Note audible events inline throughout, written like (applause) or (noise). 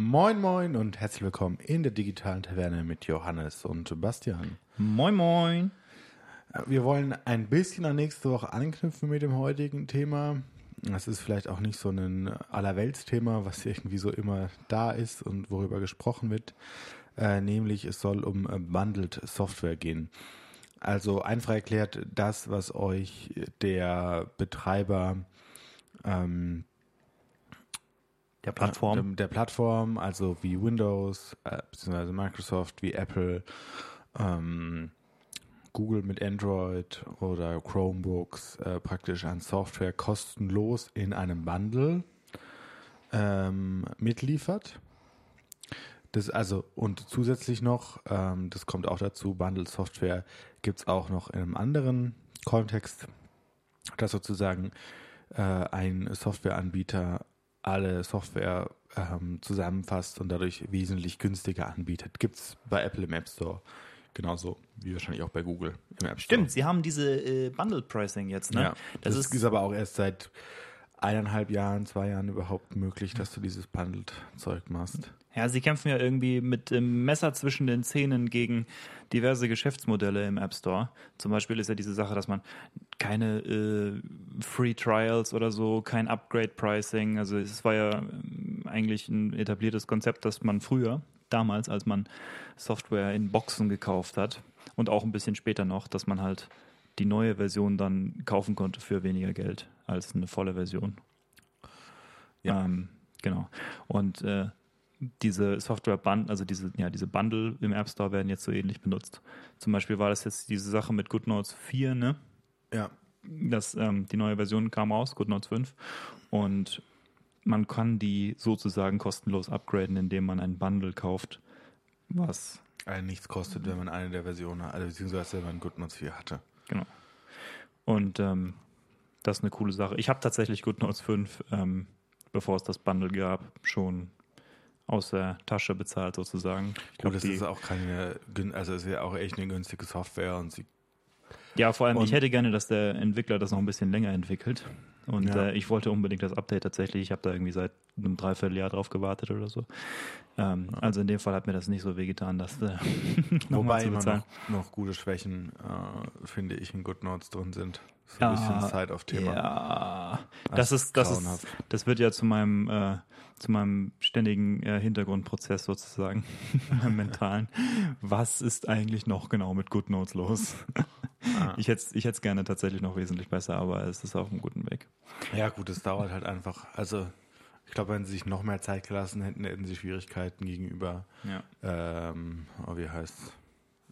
Moin Moin und herzlich willkommen in der digitalen Taverne mit Johannes und Bastian. Moin Moin. Wir wollen ein bisschen an nächste Woche anknüpfen mit dem heutigen Thema. Das ist vielleicht auch nicht so ein Allerweltsthema, was irgendwie so immer da ist und worüber gesprochen wird. Äh, nämlich es soll um Bundled Software gehen. Also einfach erklärt, das, was euch der Betreiber ähm, der Plattform. Der, der, Plattform, also wie Windows, äh, beziehungsweise Microsoft, wie Apple, ähm, Google mit Android oder Chromebooks äh, praktisch an Software kostenlos in einem Bundle ähm, mitliefert. Das also und zusätzlich noch, ähm, das kommt auch dazu, Bundle Software gibt es auch noch in einem anderen Kontext, dass sozusagen äh, ein Softwareanbieter alle Software ähm, zusammenfasst und dadurch wesentlich günstiger anbietet. Gibt es bei Apple im App Store. Genauso wie wahrscheinlich auch bei Google im App Store. Stimmt, sie haben diese äh, Bundle Pricing jetzt, ne? Ja, das, das ist, ist aber auch erst seit eineinhalb Jahren, zwei Jahren überhaupt möglich, dass du dieses Bundled-Zeug machst. Ja, sie kämpfen ja irgendwie mit dem Messer zwischen den Zähnen gegen diverse Geschäftsmodelle im App Store. Zum Beispiel ist ja diese Sache, dass man keine äh, Free Trials oder so, kein Upgrade Pricing. Also es war ja ähm, eigentlich ein etabliertes Konzept, dass man früher, damals, als man Software in Boxen gekauft hat und auch ein bisschen später noch, dass man halt die neue Version dann kaufen konnte für weniger Geld als eine volle Version. Ja. Ähm, genau. Und äh, diese Software also diese, ja, diese Bundle im App Store werden jetzt so ähnlich benutzt. Zum Beispiel war das jetzt diese Sache mit GoodNotes 4, ne? Ja. Das, ähm, die neue Version kam raus, GoodNotes 5. Und man kann die sozusagen kostenlos upgraden, indem man ein Bundle kauft, was einen nichts kostet, wenn man eine der Versionen hat, also beziehungsweise wenn man GoodNotes 4 hatte. Genau. Und ähm, das ist eine coole Sache. Ich habe tatsächlich GoodNotes 5, ähm, bevor es das Bundle gab, schon aus der Tasche bezahlt sozusagen. Ich glaube, das ist auch keine, also ist ja auch echt eine günstige Software und sie ja, vor allem, ich hätte gerne, dass der Entwickler das noch ein bisschen länger entwickelt. Und ja. äh, ich wollte unbedingt das Update tatsächlich. Ich habe da irgendwie seit einem Dreivierteljahr drauf gewartet oder so. Ähm, ja. Also in dem Fall hat mir das nicht so wehgetan, dass äh, (laughs) Wobei immer noch, noch, gute Schwächen, äh, finde ich, in GoodNotes drin sind. So ein ja, bisschen Zeit auf Thema. Ja, das, ist, das ist, das wird ja zu meinem, äh, zu meinem ständigen äh, Hintergrundprozess sozusagen, (laughs) meinem mentalen. Was ist eigentlich noch genau mit GoodNotes los? Ah. Ich hätte ich es gerne tatsächlich noch wesentlich besser, aber es ist auf einem guten Weg. Ja, gut, es dauert halt einfach. Also, ich glaube, wenn sie sich noch mehr Zeit gelassen hätten, hätten sie Schwierigkeiten gegenüber, ja. ähm, oh, wie heißt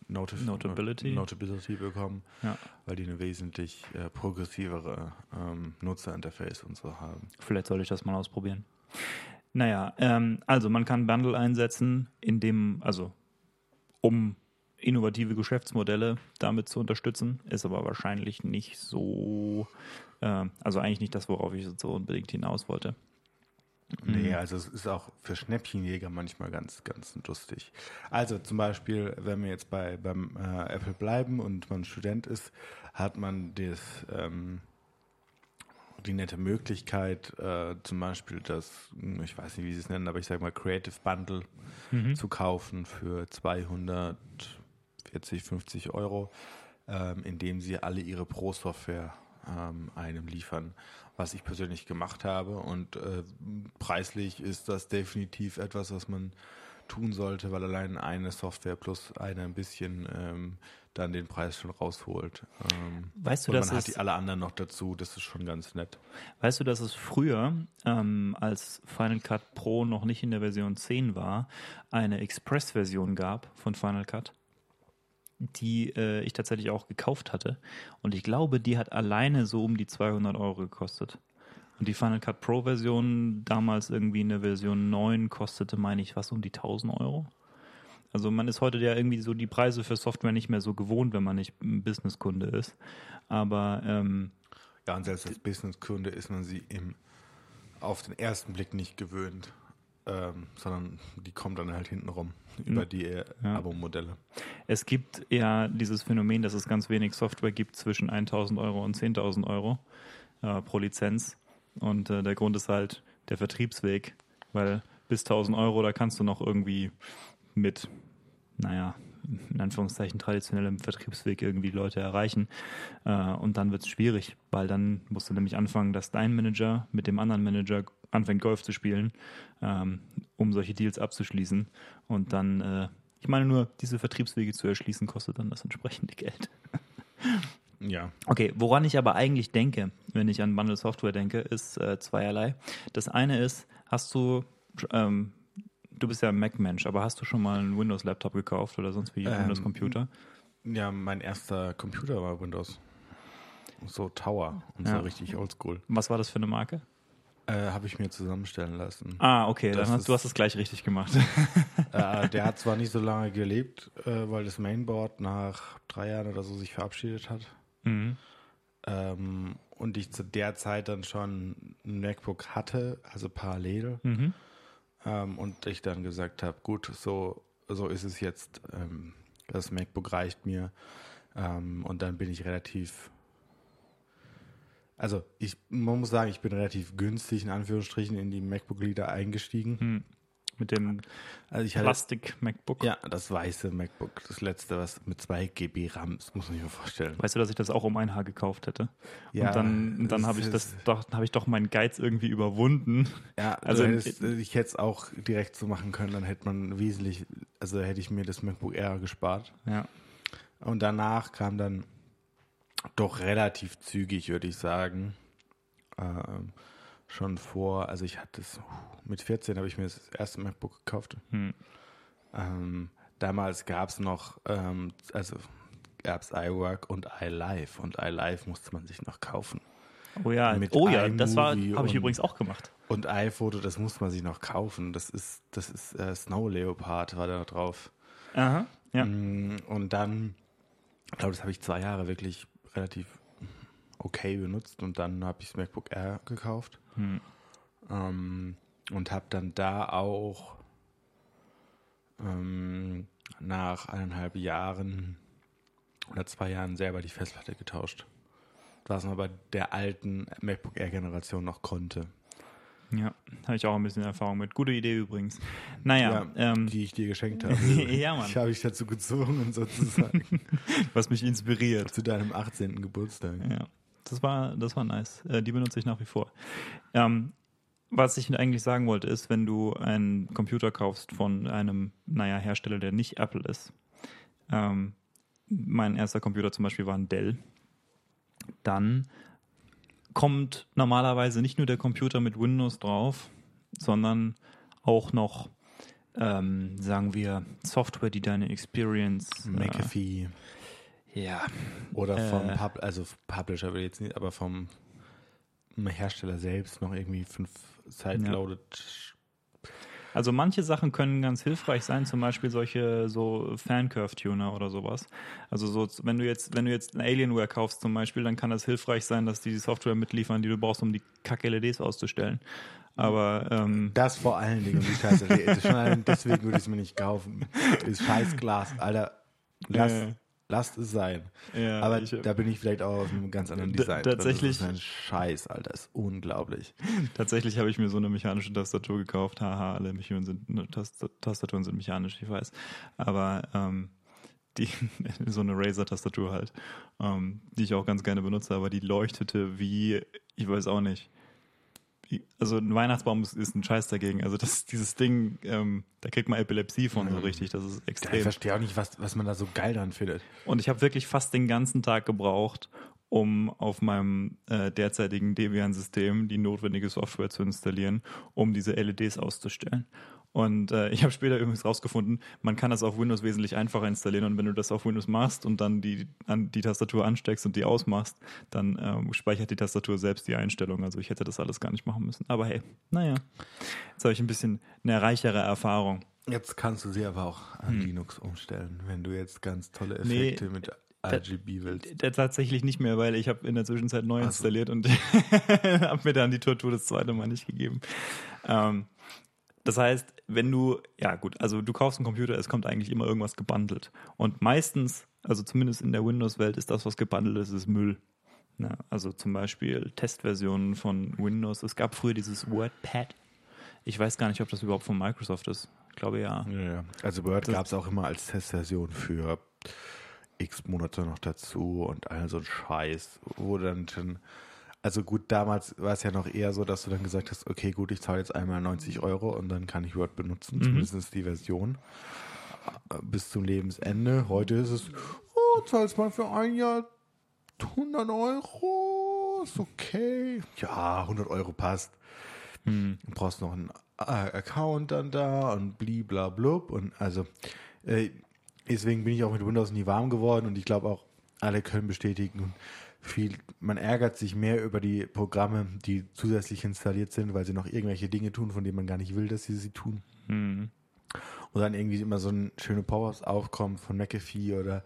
Notif Notability. Notability bekommen, ja. weil die eine wesentlich äh, progressivere ähm, Nutzerinterface und so haben. Vielleicht soll ich das mal ausprobieren. Naja, ähm, also man kann Bundle einsetzen, indem, also um innovative Geschäftsmodelle damit zu unterstützen, ist aber wahrscheinlich nicht so, äh, also eigentlich nicht das, worauf ich so unbedingt hinaus wollte. Nee, mhm. also es ist auch für Schnäppchenjäger manchmal ganz, ganz lustig. Also zum Beispiel, wenn wir jetzt bei beim äh, Apple bleiben und man Student ist, hat man das, ähm, die nette Möglichkeit, äh, zum Beispiel das, ich weiß nicht, wie sie es nennen, aber ich sage mal Creative Bundle mhm. zu kaufen für 200 40, 50 Euro, ähm, indem sie alle ihre Pro-Software ähm, einem liefern, was ich persönlich gemacht habe. Und äh, preislich ist das definitiv etwas, was man tun sollte, weil allein eine Software plus eine ein bisschen ähm, dann den Preis schon rausholt. Ähm, weißt du, und dass man hat die alle anderen noch dazu, das ist schon ganz nett. Weißt du, dass es früher, ähm, als Final Cut Pro noch nicht in der Version 10 war, eine Express-Version gab von Final Cut? Die äh, ich tatsächlich auch gekauft hatte. Und ich glaube, die hat alleine so um die 200 Euro gekostet. Und die Final Cut Pro Version, damals irgendwie eine Version 9, kostete, meine ich, was um die 1000 Euro. Also man ist heute ja irgendwie so die Preise für Software nicht mehr so gewohnt, wenn man nicht Businesskunde ist. Aber ähm, ja, und selbst als Businesskunde ist man sie im, auf den ersten Blick nicht gewöhnt ähm, sondern die kommen dann halt hinten rum über die äh, ja. Abo-Modelle. Es gibt ja dieses Phänomen, dass es ganz wenig Software gibt zwischen 1000 Euro und 10.000 Euro äh, pro Lizenz. Und äh, der Grund ist halt der Vertriebsweg, weil bis 1000 Euro, da kannst du noch irgendwie mit, naja, in Anführungszeichen traditionellem Vertriebsweg irgendwie Leute erreichen. Äh, und dann wird es schwierig, weil dann musst du nämlich anfangen, dass dein Manager mit dem anderen Manager anfängt, Golf zu spielen, ähm, um solche Deals abzuschließen. Und dann, äh, ich meine nur, diese Vertriebswege zu erschließen, kostet dann das entsprechende Geld. (laughs) Ja. Okay, woran ich aber eigentlich denke, wenn ich an Bundle Software denke, ist äh, zweierlei. Das eine ist, hast du, ähm, du bist ja ein Mac-Mensch, aber hast du schon mal einen Windows-Laptop gekauft oder sonst wie einen Ähm, Windows-Computer? Ja, mein erster Computer war Windows. So Tower und Ja. so richtig oldschool. Was war das für eine Marke? Äh, Habe ich mir zusammenstellen lassen. Ah, okay, Das dann hast, du hast es gleich richtig gemacht. (laughs) äh, der hat zwar nicht so lange gelebt, äh, weil das Mainboard nach drei Jahren oder so sich verabschiedet hat. mhm. Ähm, und ich zu der Zeit dann schon ein MacBook hatte, also parallel. Mhm. Ähm, und ich dann gesagt habe, gut, so, so ist es jetzt. Ähm, das MacBook reicht mir. Ähm, und dann bin ich relativ. Also ich, man muss sagen, ich bin relativ günstig in Anführungsstrichen in die MacBook-Lieder eingestiegen. Hm. Mit dem Also ich hatte Plastik-MacBook. ja das weiße MacBook, das letzte, was mit 2 GB RAM, das muss man sich mal vorstellen. Weißt du, dass ich das auch um ein Haar gekauft hätte? Ja, und dann, dann habe ich das doch, habe ich doch meinen Geiz irgendwie überwunden. Ja, Also hättest, ich hätte es auch direkt so machen können, dann hätte man wesentlich, also hätte ich mir das MacBook Air gespart. Ja. Und danach kam dann doch relativ zügig, würde ich sagen. Ähm, schon vor, also ich hatte es, mit 14 habe ich mir das erste MacBook gekauft. Hm. Ähm, damals gab es noch, ähm, also gab es iWork und iLife und iLife musste man sich noch kaufen. Oh ja, Mit oh ja, das war, habe ich übrigens auch gemacht. Und iPhoto, das muss man sich noch kaufen. Das ist, das ist äh, Snow Leopard, war da drauf. Aha. Ja. Mm, Und dann, ich glaube, das habe ich zwei Jahre wirklich relativ okay benutzt und dann habe ich das MacBook Air gekauft Hm. ähm, und habe dann da auch ähm, nach eineinhalb Jahren oder zwei Jahren selber die Festplatte getauscht. Was man bei der alten MacBook Air Generation noch konnte. Ja, habe ich auch ein bisschen Erfahrung mit. Gute Idee übrigens. Naja, ähm, die ich dir geschenkt (laughs) habe. Ja, Mann. Ich habe ich dazu gezwungen, sozusagen, (laughs) was mich inspiriert. zu deinem 18. Geburtstag. Ja, das war, das war nice. Äh, die benutze ich nach wie vor. Ähm, was ich eigentlich sagen wollte, ist, wenn du einen Computer kaufst von einem, naja, Hersteller, der nicht Apple ist. Ähm, mein erster Computer zum Beispiel war ein Dell. Dann kommt normalerweise nicht nur der Computer mit Windows drauf, sondern auch noch, ähm, sagen wir, Software, die deine Experience. McAfee. Äh, ja, Oder vom Äh. Pub also Publisher will ich jetzt nicht, aber vom Hersteller selbst noch irgendwie fünf Side-Loaded. Also manche Sachen können ganz hilfreich sein, zum Beispiel solche so Fan-Curve-Tuner oder sowas. Also so, wenn du jetzt, wenn du jetzt ein Alienware kaufst zum Beispiel, dann kann das hilfreich sein, dass die die Software mitliefern, die du brauchst, um die Kack-LEDs auszustellen. Aber ähm, Das vor allen Dingen, die Scheiße. Deswegen würde ich es mir nicht kaufen. Das scheiß Glas, Alter. Lass, Ja. Lasst es sein. ja, Aber ich, da bin ich vielleicht auch auf einem ganz anderen Design. drin. tatsächlich- Das ist ein Scheiß, Alter. Das ist unglaublich. (laughs) tatsächlich habe ich mir so eine mechanische Tastatur gekauft. Haha, alle sind, ne, Tast Tastaturen sind mechanisch, ich weiß. Aber ähm, die, (laughs) so eine Razer-Tastatur halt, ähm, die ich auch ganz gerne benutze, aber die leuchtete wie, ich weiß auch nicht. Also ein Weihnachtsbaum ist, ist ein Scheiß dagegen. Also das, dieses Ding, ähm, da kriegt man Epilepsie von so richtig. Das ist Ich extrem. verstehe auch nicht, was, was man da so geil dran findet. Und ich habe wirklich fast den ganzen Tag gebraucht, um auf meinem äh, derzeitigen Debian-System die notwendige Software zu installieren, um diese LEDs auszustellen. Und äh, (laughs) ich habe später übrigens rausgefunden, man kann das auf Windows wesentlich einfacher installieren. Und wenn du das auf Windows machst und dann die, an, die Tastatur ansteckst und die ausmachst, dann ähm, speichert die Tastatur selbst die Einstellung. Also ich hätte das alles gar nicht machen müssen. Aber hey, naja, jetzt habe ich ein bisschen eine reichere Erfahrung. Jetzt kannst du sie aber auch an Linux umstellen, wenn du jetzt ganz tolle Hm. Nee, Effekte mit RGB willst. Tatsächlich nicht mehr, weil ich habe in der Zwischenzeit neu so. installiert und (laughs) habe mir dann die Tortur das zweite Mal nicht gegeben. Ähm, das heißt, wenn du, ja gut, also du kaufst einen Computer, es kommt eigentlich immer irgendwas gebundelt. Und meistens, also zumindest in der Windows-Welt, ist das, was gebundelt ist, ist Müll. Na, also zum Beispiel Testversionen von Windows. Es gab früher dieses WordPad. Ich weiß gar nicht, ob das überhaupt von Microsoft ist. Ich glaube ja. Ja, ja. Also Word gab es auch immer als Testversion für x Monate noch dazu und all so ein Scheiß, wo dann also gut, damals war es ja noch eher so, dass du dann gesagt hast, okay, gut, ich zahle jetzt einmal 90 Euro und dann kann ich Word benutzen, zumindest die Version äh, bis zum Lebensende. Heute ist es, oh, zahlst mal für ein Jahr 100 Euro, ist okay. Ja, 100 Euro passt. Du brauchst noch einen äh, Account dann da und bliblablub und also äh, deswegen bin ich auch mit Windows nie warm geworden und ich glaube auch alle können bestätigen und viel, man ärgert sich mehr über die Programme, die zusätzlich installiert sind, weil sie noch irgendwelche Dinge tun, von denen man gar nicht will, dass sie sie tun. Hm. Und dann irgendwie immer so ein schöne Powers aufkommt von McAfee oder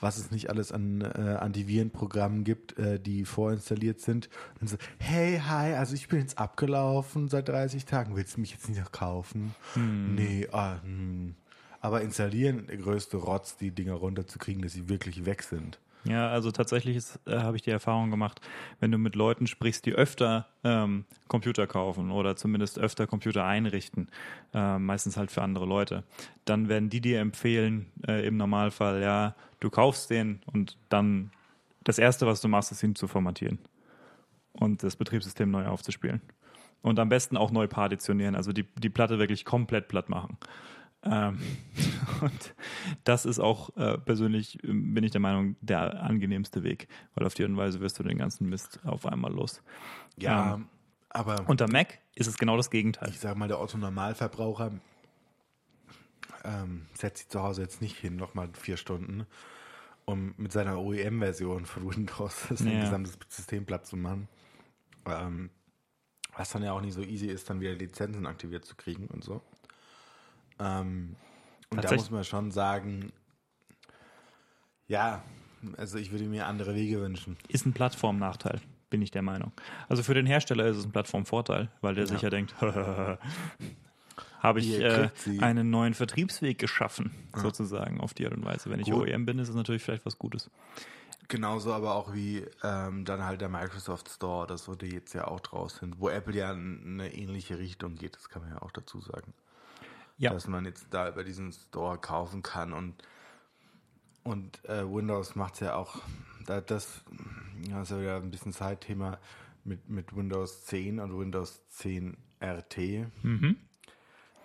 was es nicht alles an äh, Antivirenprogrammen gibt, äh, die vorinstalliert sind. Und so, hey, hi, also ich bin jetzt abgelaufen seit 30 Tagen, willst du mich jetzt nicht noch kaufen? Nee, ah, hm. Aber installieren, der größte Rotz, die Dinger runterzukriegen, dass sie wirklich weg sind. Ja, also tatsächlich äh, habe ich die Erfahrung gemacht, wenn du mit Leuten sprichst, die öfter ähm, Computer kaufen oder zumindest öfter Computer einrichten, äh, meistens halt für andere Leute, dann werden die dir empfehlen, äh, im Normalfall, ja, du kaufst den und dann das Erste, was du machst, ist ihn zu formatieren und das Betriebssystem neu aufzuspielen. Und am besten auch neu partitionieren, also die, die Platte wirklich komplett platt machen. Ähm, (laughs) und das ist auch äh, persönlich, ähm, bin ich der Meinung, der angenehmste Weg, weil auf die Art und Weise wirst du den ganzen Mist auf einmal los. Ja, Ähm, aber Unter Mac ist es genau das Gegenteil. ich sage mal, der Otto-Normalverbraucher ähm, setzt sich zu Hause jetzt nicht hin, nochmal vier Stunden, um mit seiner OEM-Version von Windows (laughs) das Ja. gesamte System platt zu machen. Ähm, was dann ja auch nicht so easy ist, dann wieder Lizenzen aktiviert zu kriegen und so. Ähm, und da muss man schon sagen, ja, also ich würde mir andere Wege wünschen. Ist ein Plattformnachteil, bin ich der Meinung. Also für den Hersteller ist es ein Plattformvorteil, weil der Ja. sicher denkt, (laughs) habe ich äh, einen neuen Vertriebsweg geschaffen, sozusagen, auf die Art und Weise. Wenn ich Gut. OEM bin, ist es natürlich vielleicht was Gutes. Genauso aber auch wie ähm, dann halt der Microsoft Store oder so, die jetzt ja auch draus sind, wo Apple ja in eine ähnliche Richtung geht, das kann man ja auch dazu sagen. Ja. Dass man jetzt da über diesen Store kaufen kann und, und äh, Windows macht es ja auch, da, das, ist ja wieder ein bisschen Zeitthema mit, mit Windows 10 und Windows 10 RT.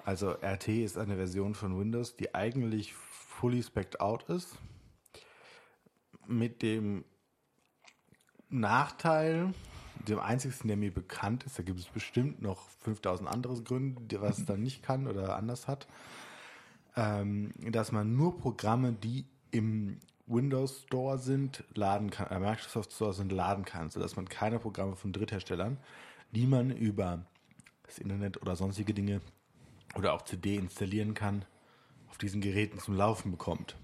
Also RT ist eine Version von Windows, die eigentlich fully specced out ist. Mit dem Nachteil, dem einzigsten, der mir bekannt ist, da gibt es bestimmt noch 5000 andere Gründe, was es dann nicht kann oder anders hat, ähm, dass man nur Programme, die im Windows Store sind, laden kann, äh, Microsoft Store sind, laden kann, sodass man keine Programme von Drittherstellern, die man über das Internet oder sonstige Dinge oder auch CD installieren kann, auf diesen Geräten zum Laufen bekommt.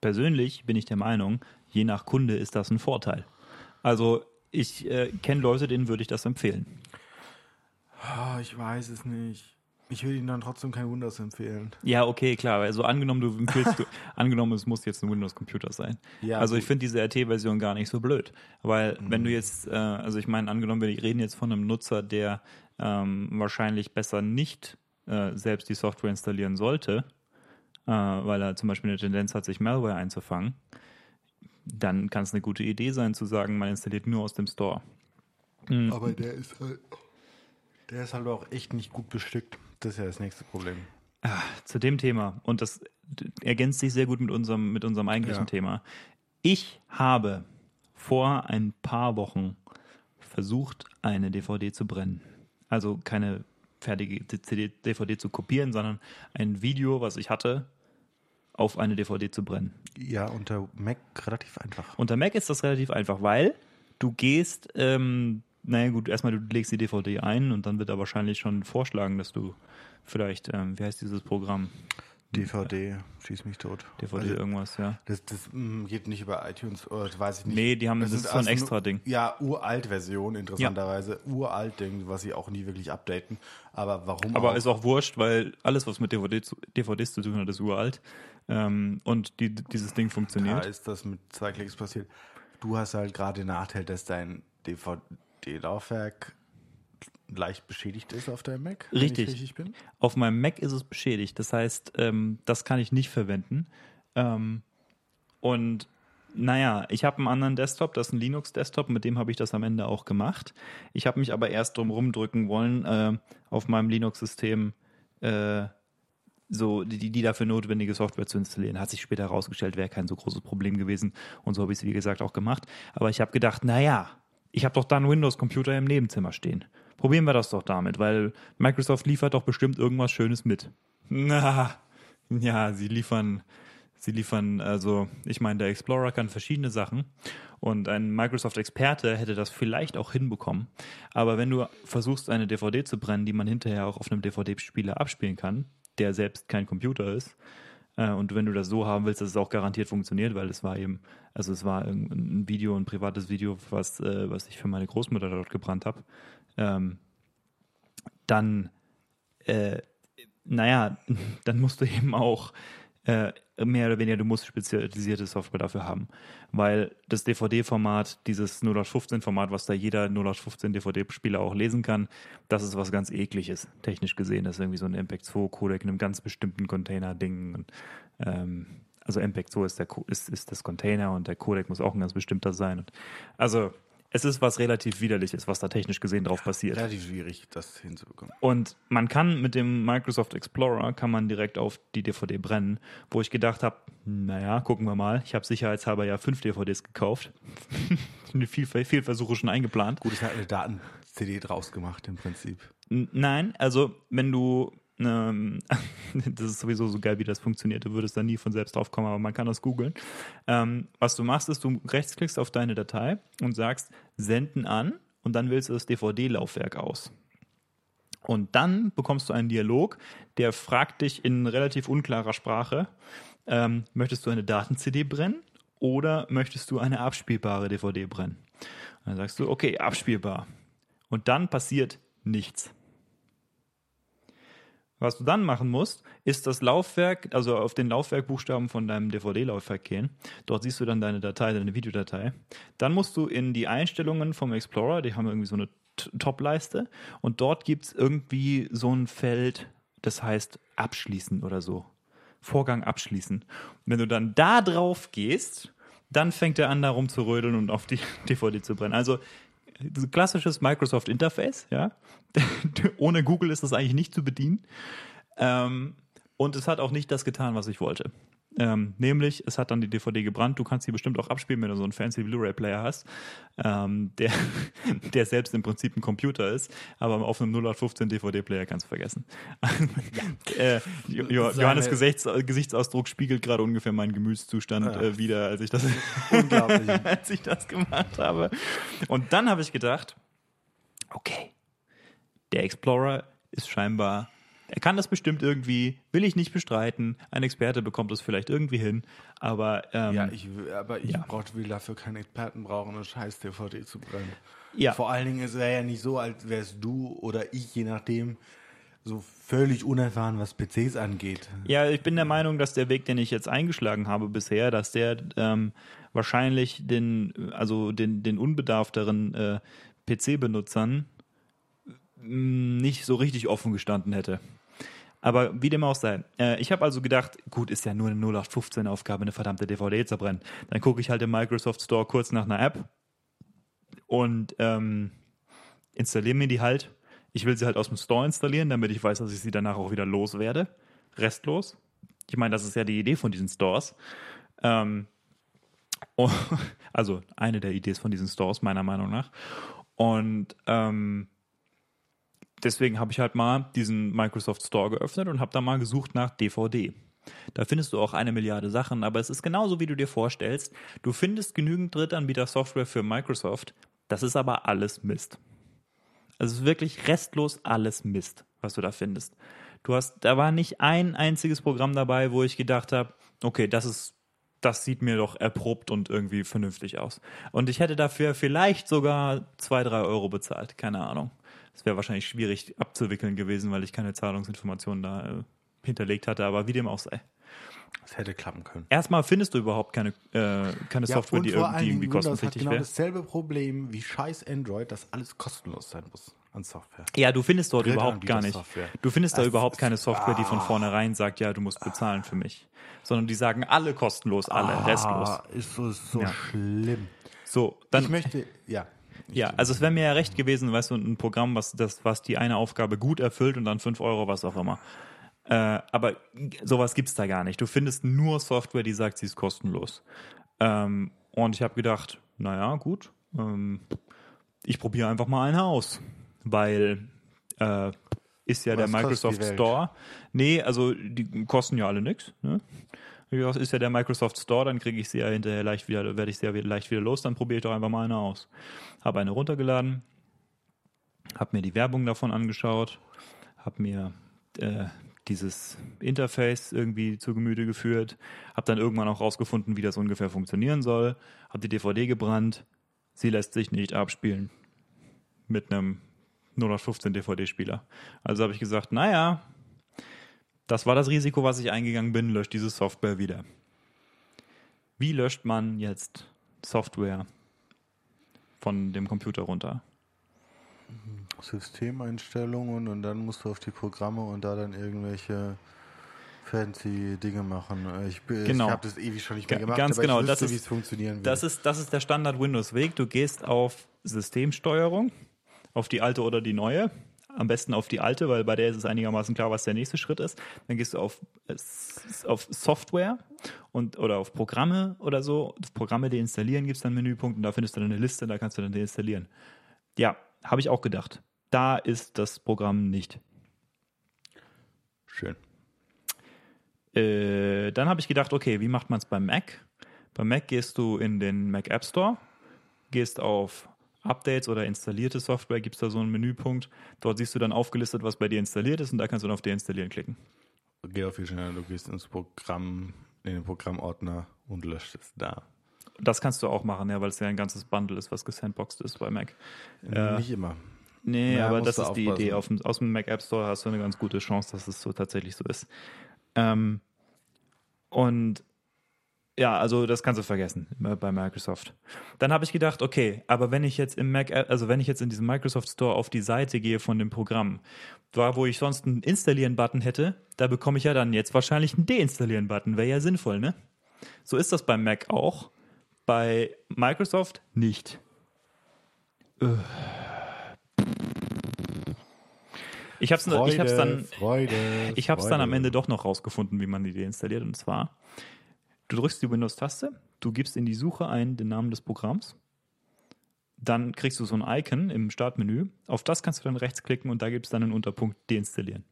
Persönlich bin ich der Meinung, je nach Kunde ist das ein Vorteil. Also ich äh, kenne Leute, denen würde ich das empfehlen. Ah, ich weiß es nicht. Ich würde Ihnen dann trotzdem kein Windows empfehlen. Ja, okay, klar. Also angenommen, du empfiehlst, du, (laughs) angenommen, es muss jetzt ein Windows-Computer sein. Ja, also ich gut. finde diese RT-Version gar nicht so blöd, weil wenn du jetzt, äh, also ich meine, angenommen, wir reden jetzt von einem Nutzer, der ähm, wahrscheinlich besser nicht äh, selbst die Software installieren sollte, äh, weil er zum Beispiel eine Tendenz hat, sich Malware einzufangen, dann kann es eine gute Idee sein zu sagen, man installiert nur aus dem Store. Aber der ist halt. Der ist halt auch echt nicht gut bestückt. Das ist ja das nächste Problem. zu dem Thema, und das ergänzt sich sehr gut mit unserem, mit unserem eigentlichen Ja. Thema. Ich habe vor ein paar Wochen versucht, eine DVD zu brennen. Also keine fertige DVD zu kopieren, sondern ein Video, was ich hatte, auf eine DVD zu brennen. Ja, unter Mac relativ einfach. Unter Mac ist das relativ einfach, weil du gehst, ähm, naja gut, erstmal du legst die DVD ein und dann wird er wahrscheinlich schon vorschlagen, dass du vielleicht, ähm, wie heißt dieses Programm? DVD, schieß mich tot. DVD Also, irgendwas, ja. das das mm, geht nicht über iTunes, oder das weiß ich nicht. Nee, die haben, das ist so ein also extra Ding. Ja, uralt Version, interessanterweise. Uralt Ding, was sie auch nie wirklich updaten. Aber warum Aber auch? ist auch wurscht, weil alles, was mit DVD DVDs zu tun hat, ist uralt. Ähm, und die, dieses Ding da funktioniert. ist das mit zwei Klicks passiert. Du hast halt gerade den Nachteil, dass dein DVD-Laufwerk leicht beschädigt ist auf deinem Mac. Richtig. Ich richtig bin. Auf meinem Mac ist es beschädigt. Das heißt, ähm, das kann ich nicht verwenden. Ähm, und naja, ich habe einen anderen Desktop, das ist ein Linux-Desktop, mit dem habe ich das am Ende auch gemacht. Ich habe mich aber erst drum rumdrücken wollen, äh, auf meinem Linux-System äh, so die, die dafür notwendige Software zu installieren. Hat sich später herausgestellt, wäre kein so großes Problem gewesen. Und so habe ich es, wie gesagt, auch gemacht. Aber ich habe gedacht, naja, ich habe doch da einen Windows-Computer im Nebenzimmer stehen. Probieren wir das doch damit, weil Microsoft liefert doch bestimmt irgendwas Schönes mit. Na, ja, sie liefern, sie liefern, also, ich meine, der Explorer kann verschiedene Sachen und ein Microsoft-Experte hätte das vielleicht auch hinbekommen. Aber wenn du versuchst, eine DVD zu brennen, die man hinterher auch auf einem DVD-Spieler abspielen kann, der selbst kein Computer ist, äh, und wenn du das so haben willst, dass es auch garantiert funktioniert, weil es war eben, also es war ein Video, ein privates Video, was, äh, was ich für meine Großmutter dort gebrannt habe, ähm, dann, äh, naja, (laughs) dann musst du eben auch äh, mehr oder weniger, du musst spezialisierte Software dafür haben. Weil das DVD-Format, dieses 0815-Format, was da jeder 0815 DVD-Spieler auch lesen kann, das ist was ganz ekliges, technisch gesehen. Das ist irgendwie so ein MPEG-2-Codec in einem ganz bestimmten Container-Ding. Ähm, also MPEG-2 ist, ist, ist das Container und der Codec muss auch ein ganz bestimmter sein. Und, also es ist was relativ widerliches, was da technisch gesehen drauf passiert. Relativ schwierig, das hinzubekommen. Und man kann mit dem Microsoft Explorer kann man direkt auf die DVD brennen, wo ich gedacht habe, naja, gucken wir mal. Ich habe sicherheitshalber ja fünf DVDs gekauft. (laughs) viel, viel Versuche schon eingeplant. Gut, es hat eine Daten-CD draus gemacht im Prinzip. N- Nein, also wenn du ähm, (laughs) das ist sowieso so geil, wie das funktioniert. Du würdest da nie von selbst drauf kommen, aber man kann das googeln. Ähm, was du machst, ist, du rechtsklickst auf deine Datei und sagst Senden an und dann wählst du das DVD-Laufwerk aus. Und dann bekommst du einen Dialog, der fragt dich in relativ unklarer Sprache, ähm, möchtest du eine Daten-CD brennen oder möchtest du eine abspielbare DVD brennen? Und dann sagst du, okay, abspielbar. Und dann passiert nichts. Was du dann machen musst, ist das Laufwerk, also auf den Laufwerkbuchstaben von deinem DVD-Laufwerk gehen. Dort siehst du dann deine Datei, deine Videodatei. Dann musst du in die Einstellungen vom Explorer, die haben irgendwie so eine Top-Leiste und dort gibt es irgendwie so ein Feld, das heißt abschließen oder so. Vorgang abschließen. Wenn du dann da drauf gehst, dann fängt er an, da rumzurödeln und auf die (laughs) DVD zu brennen. Also so klassisches Microsoft Interface, ja. (laughs) Ohne Google ist das eigentlich nicht zu bedienen. Ähm, und es hat auch nicht das getan, was ich wollte. Ähm, nämlich, es hat dann die DVD gebrannt. Du kannst sie bestimmt auch abspielen, wenn du so einen fancy Blu-ray-Player hast, ähm, der, (laughs) der selbst im Prinzip ein Computer ist, aber auf einem 0815 DVD-Player kannst du vergessen. (laughs) äh, jo Seine- Johannes Gesichts Gesichtsausdruck spiegelt gerade ungefähr meinen Gemütszustand Ja. äh, wieder, als ich das (laughs) Unglaublich. als ich das gemacht habe. Und dann habe ich gedacht, okay, der Explorer ist scheinbar, er kann das bestimmt irgendwie, will ich nicht bestreiten. Ein Experte bekommt es vielleicht irgendwie hin, aber ähm, Ja, ich, will- aber ich Ja. brauch, will dafür keinen Experten brauchen, eine scheiß DVD zu brennen. Ja. Vor allen Dingen ist er ja nicht so, als wärst du oder ich, je nachdem, so völlig unerfahren, was PCs angeht. Ja, ich bin der Meinung, dass der Weg, den ich jetzt eingeschlagen habe bisher, dass der ähm, wahrscheinlich den, also den, den unbedarfteren äh, PC-Benutzern mh, nicht so richtig offen gestanden hätte. Aber wie dem auch sei. Äh, ich habe also gedacht, gut, ist ja nur eine 0815-Aufgabe, eine verdammte DVD zerbrennen. Dann gucke ich halt im Microsoft Store kurz nach einer App und ähm, installiere mir die halt. Ich will sie halt aus dem Store installieren, damit ich weiß, dass ich sie danach auch wieder loswerde. Restlos. Ich meine, das ist ja die Idee von diesen Stores. Ähm, oh, (laughs) also eine der Ideen von diesen Stores, meiner Meinung nach. Und ähm, deswegen habe ich halt mal diesen Microsoft Store geöffnet und habe da mal gesucht nach DVD. Da findest du auch eine Milliarde Sachen, aber es ist genauso, wie du dir vorstellst. Du findest genügend Drittanbieter-Software für Microsoft. Das ist aber alles Mist. Also es ist wirklich restlos alles Mist, was du da findest. Du hast, da war nicht ein einziges Programm dabei, wo ich gedacht habe, okay, das ist, das sieht mir doch erprobt und irgendwie vernünftig aus. Und ich hätte dafür vielleicht sogar zwei, drei Euro bezahlt, keine Ahnung. Es wäre wahrscheinlich schwierig abzuwickeln gewesen, weil ich keine Zahlungsinformationen da äh, hinterlegt hatte, aber wie dem auch sei. Das hätte klappen können. Erstmal findest du überhaupt keine, äh, keine Software, und die irgendwie, Dingen irgendwie hat kostenpflichtig genau wäre. dasselbe Problem wie scheiß Android, dass alles kostenlos sein muss. an Software. Ja, du findest dort überhaupt gar nicht. Drittanbieter-Software. Du findest da Das überhaupt ist- keine Software, die von Ah. vornherein sagt, ja, du musst bezahlen für mich. Sondern die sagen alle kostenlos, alle restlos. Ah, ist so, ist so Ja. schlimm. So, dann ich möchte, ja. Ja, also es wäre mir ja recht gewesen, weißt du, ein Programm, was das, was die eine Aufgabe gut erfüllt und dann 5 Euro, was auch immer. Äh, aber sowas gibt's da gar nicht. Du findest nur Software, die sagt, sie ist kostenlos. Ähm, und ich habe gedacht, naja, gut, ähm, ich probiere einfach mal eine aus. Weil äh, ist ja der Was kostet Microsoft? Store. Nee, also die kosten ja alle nix. Ne? Ist ja der Microsoft Store, dann kriege ich sie ja hinterher leicht wieder, werde ich sie ja leicht wieder los, dann probiere ich doch einfach mal eine aus. Habe eine runtergeladen, habe mir die Werbung davon angeschaut, habe mir äh, dieses Interface irgendwie zu Gemüte geführt, habe dann irgendwann auch rausgefunden, wie das ungefähr funktionieren soll, habe die DVD gebrannt, sie lässt sich nicht abspielen mit einem 0815 DVD-Spieler. Also habe ich gesagt, naja, das war das Risiko, was ich eingegangen bin, löscht diese Software wieder. Wie löscht man jetzt Software von dem Computer runter? Systemeinstellungen und dann musst du auf die Programme und da dann irgendwelche fancy Dinge machen. Äh, Ich, bin- Genau. ich habe das ewig schon nicht mehr gemacht, ganz genau, ich das wüsste, ist- wie es funktionieren wird. Das ist, das ist der Standard-Windows-Weg. Du gehst auf Systemsteuerung, auf die alte oder die neue. Am besten auf die alte, weil bei der ist es einigermaßen klar, was der nächste Schritt ist. Dann gehst du auf, auf Software und, oder auf Programme oder so. Programme deinstallieren gibt es dann einen Menüpunkt und da findest du dann eine Liste, da kannst du dann deinstallieren. Ja, habe ich auch gedacht. Da ist das Programm nicht. Schön. Äh, dann habe ich gedacht, okay, wie macht man es beim Mac? Beim Mac gehst du in den Mac App Store, gehst auf Updates oder installierte Software, gibt es da so einen Menüpunkt. Dort siehst du dann aufgelistet, was bei dir installiert ist und da kannst du dann auf Deinstallieren klicken. Geh auf viel schneller, du gehst ins Programm, in den Programmordner und löscht es da. Das kannst du auch machen, ja, weil es ja ein ganzes Bundle ist, was gesandboxed ist bei Mac. Äh, Nicht immer. Nee, Ja, aber das ist die. Idee. Dem, aus dem Mac App Store hast du eine ganz gute Chance, dass es so tatsächlich so ist. Ähm, und ja, also das kannst du vergessen bei Microsoft. Dann habe ich gedacht, okay, aber wenn ich jetzt im Mac, also wenn ich jetzt in diesem Microsoft Store auf die Seite gehe von dem Programm, da wo ich sonst einen Installieren-Button hätte, da bekomme ich ja dann jetzt wahrscheinlich einen Deinstallieren-Button. Wäre ja sinnvoll, ne? So ist das beim Mac auch. Bei Microsoft nicht. Ich habe es hab's dann, Freude, ich habe es dann am. Ende doch noch rausgefunden, wie man die deinstalliert. Und zwar, du drückst die Windows-Taste, du gibst in die Suche ein den Namen des Programms, dann kriegst du so ein Icon im Startmenü. Auf das kannst du dann rechtsklicken und da gibt es dann einen Unterpunkt deinstallieren.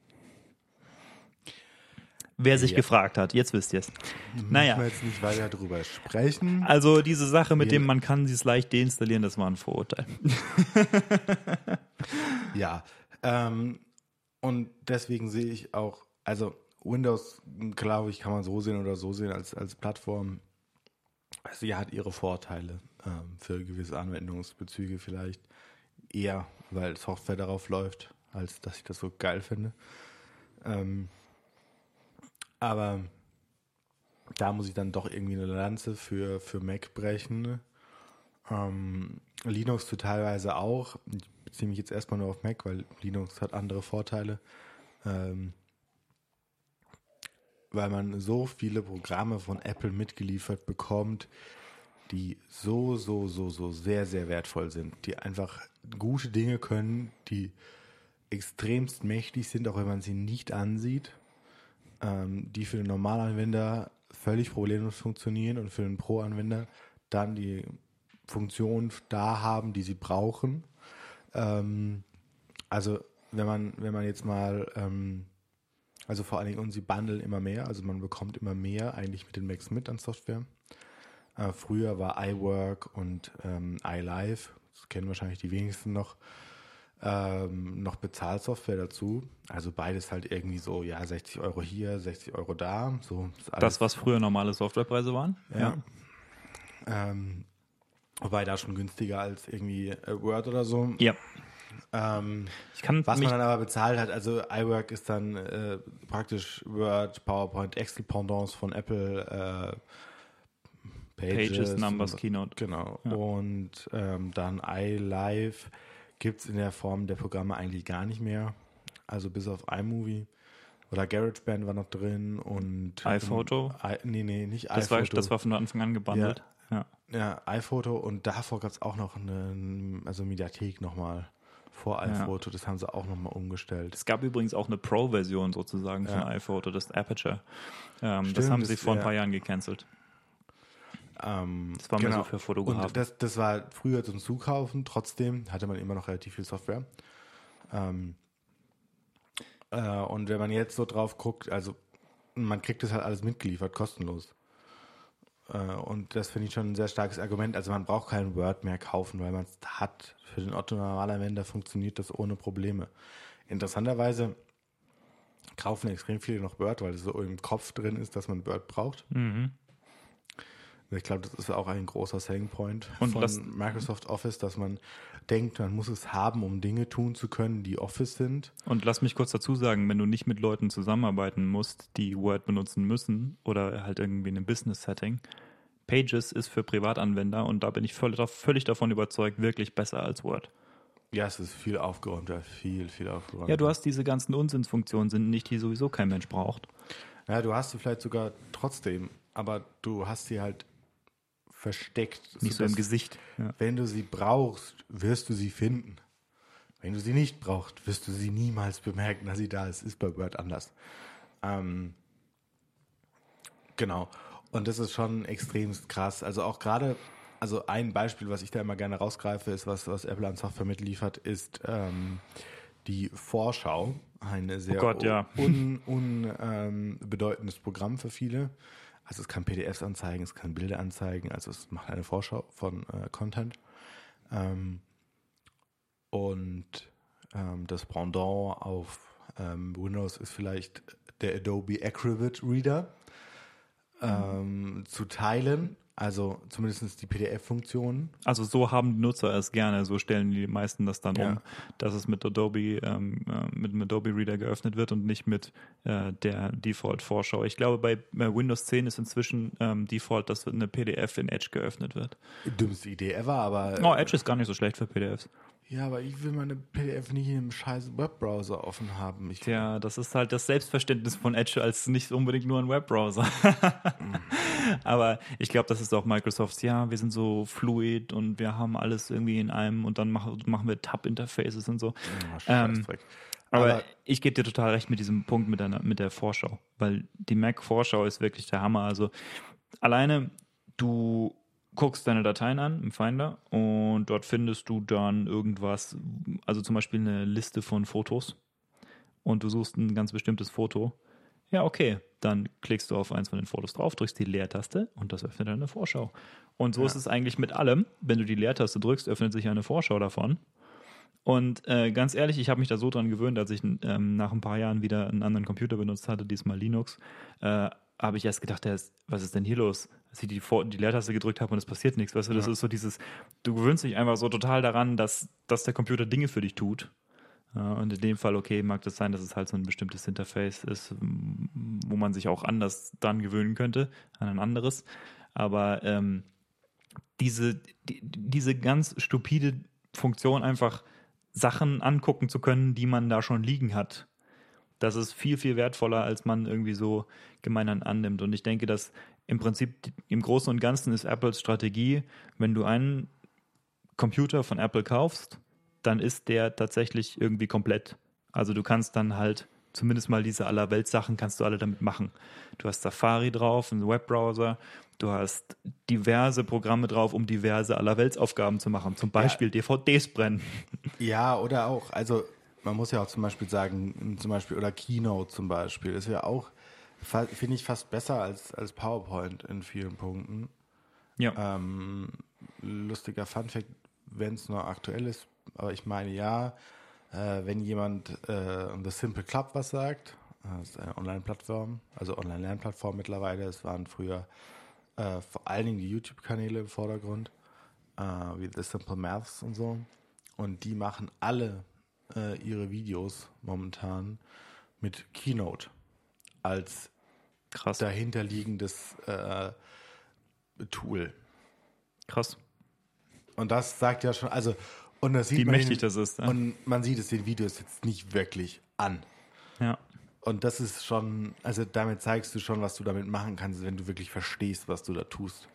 Wer sich Ja. gefragt hat, jetzt wisst ihr es. Müssen Naja. wir jetzt nicht weiter drüber sprechen. Also diese Sache mit Wir- dem, man kann sie es leicht deinstallieren, das war ein Vorurteil. (laughs) Ja, ähm, und deswegen sehe ich auch, also Windows, glaube ich, kann man so sehen oder so sehen als, als Plattform. Sie hat ihre Vorteile ähm, für gewisse Anwendungsbezüge vielleicht eher, weil Software darauf läuft, als dass ich das so geil finde. Ähm, aber da muss ich dann doch irgendwie eine Lanze für, für Mac brechen. ne? Ähm, Linux tut teilweise auch. Ich beziehe mich jetzt erstmal nur auf Mac, weil Linux hat andere Vorteile. Ähm, weil man so viele Programme von Apple mitgeliefert bekommt, die so, so, so, so sehr, sehr wertvoll sind, die einfach gute Dinge können, die extremst mächtig sind, auch wenn man sie nicht ansieht, ähm, die für den Normalanwender völlig problemlos funktionieren und für den Pro-Anwender dann die Funktion da haben, die sie brauchen. Ähm, also wenn man, wenn man jetzt mal, ähm, also vor allen Dingen, und sie bundeln immer mehr, also man bekommt immer mehr eigentlich mit den Macs mit an Software. Äh, früher war iWork und ähm, iLife, das kennen wahrscheinlich die wenigsten noch, ähm, noch Bezahlsoftware dazu. Also beides halt irgendwie so, ja, 60 Euro hier, 60 Euro da. So Das, was früher normale Softwarepreise waren. ja. Ähm, wobei da schon günstiger als irgendwie äh, Word oder so. Ja. Ähm, Ich kann was man dann aber bezahlt hat, also iWork ist dann äh, praktisch Word, PowerPoint, Excel-Pendants von Apple, äh, Pages, Pages, Numbers, und, Keynote. Genau. Ja. Und ähm, dann iLive gibt es in der Form der Programme eigentlich gar nicht mehr. Also bis auf iMovie. Oder GarageBand war noch drin und. iPhoto? I, nee, nee, nicht das iPhoto. War, das war von Anfang an gebundelt. Ja, ja. ja iPhoto und davor gab es auch noch eine, also Mediathek nochmal vor iPhoto. Ja. Das haben sie auch nochmal umgestellt. Es gab übrigens auch eine Pro-Version sozusagen von iPhoto, das Aperture. Ähm, Stimmt, das haben sie vor ein paar Jahren gecancelt. Ähm, das war genau. so für Fotografen. Und das, das war früher zum Zukaufen, trotzdem hatte man immer noch relativ viel Software. Ähm, äh, und wenn man jetzt so drauf guckt, also man kriegt das halt alles mitgeliefert, kostenlos. Äh, und das finde ich schon ein sehr starkes Argument. Also man braucht kein Word mehr kaufen, weil man es hat. Für den Otto-Normalanwender funktioniert das ohne Probleme. Interessanterweise kaufen extrem viele noch Word, weil es so im Kopf drin ist, dass man Word braucht. Mhm. Ich glaube, das ist auch ein großer Selling Point Und von Microsoft Office, dass man denkt, man muss es haben, um Dinge tun zu können, die Office sind. Und lass mich kurz dazu sagen, wenn du nicht mit Leuten zusammenarbeiten musst, die Word benutzen müssen oder halt irgendwie in einem Business-Setting, Pages ist für Privatanwender und da bin ich völlig, völlig davon überzeugt, wirklich besser als Word. Ja, es ist viel aufgeräumter, viel, viel aufgeräumter. Ja, du hast diese ganzen Unsinnsfunktionen, sind nicht, die sowieso kein Mensch braucht. Ja, du hast sie vielleicht sogar trotzdem, aber du hast sie halt versteckt. Nicht so im Gesicht. Ja. Wenn du sie brauchst, wirst du sie finden. Wenn du sie nicht brauchst, wirst du sie niemals bemerken, dass sie da ist. Ist bei Word anders. Ähm, genau. Und das ist schon extrem krass. Also auch gerade, also ein Beispiel, was ich da immer gerne rausgreife, ist, was, was Apple an Software mitliefert, ist ähm, die Vorschau. Ein sehr Oh Gott, ja. unbedeutendes un, ähm, Programm für viele. Also es kann PDFs anzeigen, es kann Bilder anzeigen, also es macht eine Vorschau von äh, Content. Ähm, und ähm, das Pendant auf ähm, Windows ist vielleicht der Adobe Acrobat Reader ähm, zu teilen, also zumindest die PDF-Funktion. Also so haben die Nutzer es gerne, so stellen die meisten das dann Ja. um, dass es mit Adobe, ähm, äh, mit dem Adobe Reader geöffnet wird und nicht mit äh, der Default-Vorschau. Ich glaube, bei äh, Windows 10 ist inzwischen ähm, Default, dass eine PDF in Edge geöffnet wird. Dümmste Idee ever, aber Oh, Edge ist gar nicht so schlecht für PDFs. Ja, aber ich will meine PDF nicht in einem scheiß Webbrowser offen haben. Ich, Tja, das ist halt das Selbstverständnis von Edge als nicht unbedingt nur ein Webbrowser. (laughs) Aber ich glaube, das ist auch Microsofts, ja, wir sind so fluid und wir haben alles irgendwie in einem und dann machen, machen wir Tab-Interfaces und so. Oh, Ähm, Scheißdreck. Aber, Aber- ich gebe dir total recht mit diesem Punkt mit der, mit der Vorschau, weil die Mac-Vorschau ist wirklich der Hammer. Also alleine du guckst deine Dateien an im Finder und dort findest du dann irgendwas, also zum Beispiel eine Liste von Fotos und du suchst ein ganz bestimmtes Foto. Ja, okay, dann klickst du auf eins von den Fotos drauf, drückst die Leertaste und das öffnet eine Vorschau. Und so ist es eigentlich mit allem. Wenn du die Leertaste drückst, öffnet sich eine Vorschau davon. Und äh, ganz ehrlich, ich habe mich da so dran gewöhnt, als ich ähm, nach ein paar Jahren wieder einen anderen Computer benutzt hatte, diesmal Linux, äh, habe ich erst gedacht, was ist denn hier los? Als ich die, Vor die Leertaste gedrückt habe und es passiert nichts. Weißt du, das Ja. ist so dieses, du gewöhnst dich einfach so total daran, dass, dass der Computer Dinge für dich tut. Und in dem Fall, okay, mag das sein, dass es halt so ein bestimmtes Interface ist, wo man sich auch anders dran gewöhnen könnte, an ein anderes. Aber ähm, diese, die, diese ganz stupide Funktion, einfach Sachen angucken zu können, die man da schon liegen hat, das ist viel, viel wertvoller, als man irgendwie so gemeinhin annimmt. Und ich denke, dass im Prinzip im Großen und Ganzen ist Apples Strategie, wenn du einen Computer von Apple kaufst, dann ist der tatsächlich irgendwie komplett. Also du kannst dann halt zumindest mal diese Allerweltssachen kannst du alle damit machen. Du hast Safari drauf, einen Webbrowser, du hast diverse Programme drauf, um diverse Allerweltsaufgaben zu machen. Zum Beispiel DVDs brennen. Ja, oder auch, also man muss ja auch zum Beispiel sagen, zum Beispiel, oder Keynote zum Beispiel, ist ja auch, finde ich, fast besser als, als PowerPoint in vielen Punkten. Ja. Ähm, lustiger Funfact, wenn es noch aktuell ist, aber ich meine ja, äh, wenn jemand äh, The Simple Club was sagt, äh, das ist eine Online-Plattform, also Online-Lernplattform mittlerweile, es waren früher äh, vor allen Dingen die YouTube-Kanäle im Vordergrund, äh, wie The Simple Maths und so. Und die machen alle äh, ihre Videos momentan mit Keynote als Krass. dahinterliegendes äh, Tool. Krass. Und das sagt ja schon, also, Und das sieht wie man mächtig den, das ist. Ja. Und man sieht es den Videos jetzt nicht wirklich an. ja. Und das ist schon, also damit zeigst du schon, was du damit machen kannst, wenn du wirklich verstehst, was du da tust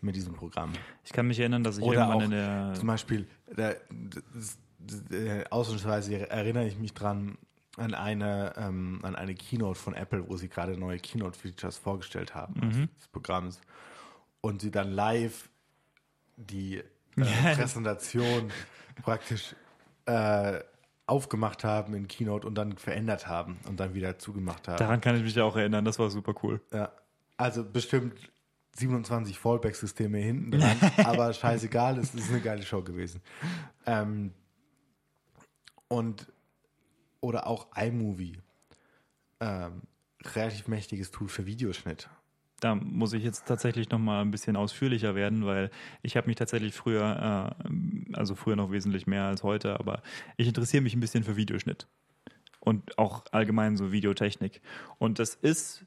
mit diesem Programm. Ich kann mich erinnern, dass ich Oder irgendwann auch in der zum Beispiel, da, das, das, äh, ausnahmsweise erinnere ich mich dran an eine, ähm, an eine Keynote von Apple, wo sie gerade neue Keynote-Features vorgestellt haben Mhm. des Programms. Und sie dann live die äh, (laughs) Präsentation praktisch äh, aufgemacht haben in Keynote und dann verändert haben und dann wieder zugemacht haben. daran kann ich mich auch erinnern, das war super cool. Ja, also bestimmt 27 Fallback-Systeme hinten dran, (laughs) aber scheißegal, es ist eine geile Show gewesen. Ähm, und oder auch iMovie. Ähm, relativ mächtiges Tool für Videoschnitt. Da muss ich jetzt tatsächlich noch mal ein bisschen ausführlicher werden, weil ich habe mich tatsächlich früher, äh, also früher noch wesentlich mehr als heute, aber ich interessiere mich ein bisschen für Videoschnitt und auch allgemein so Videotechnik. Und das ist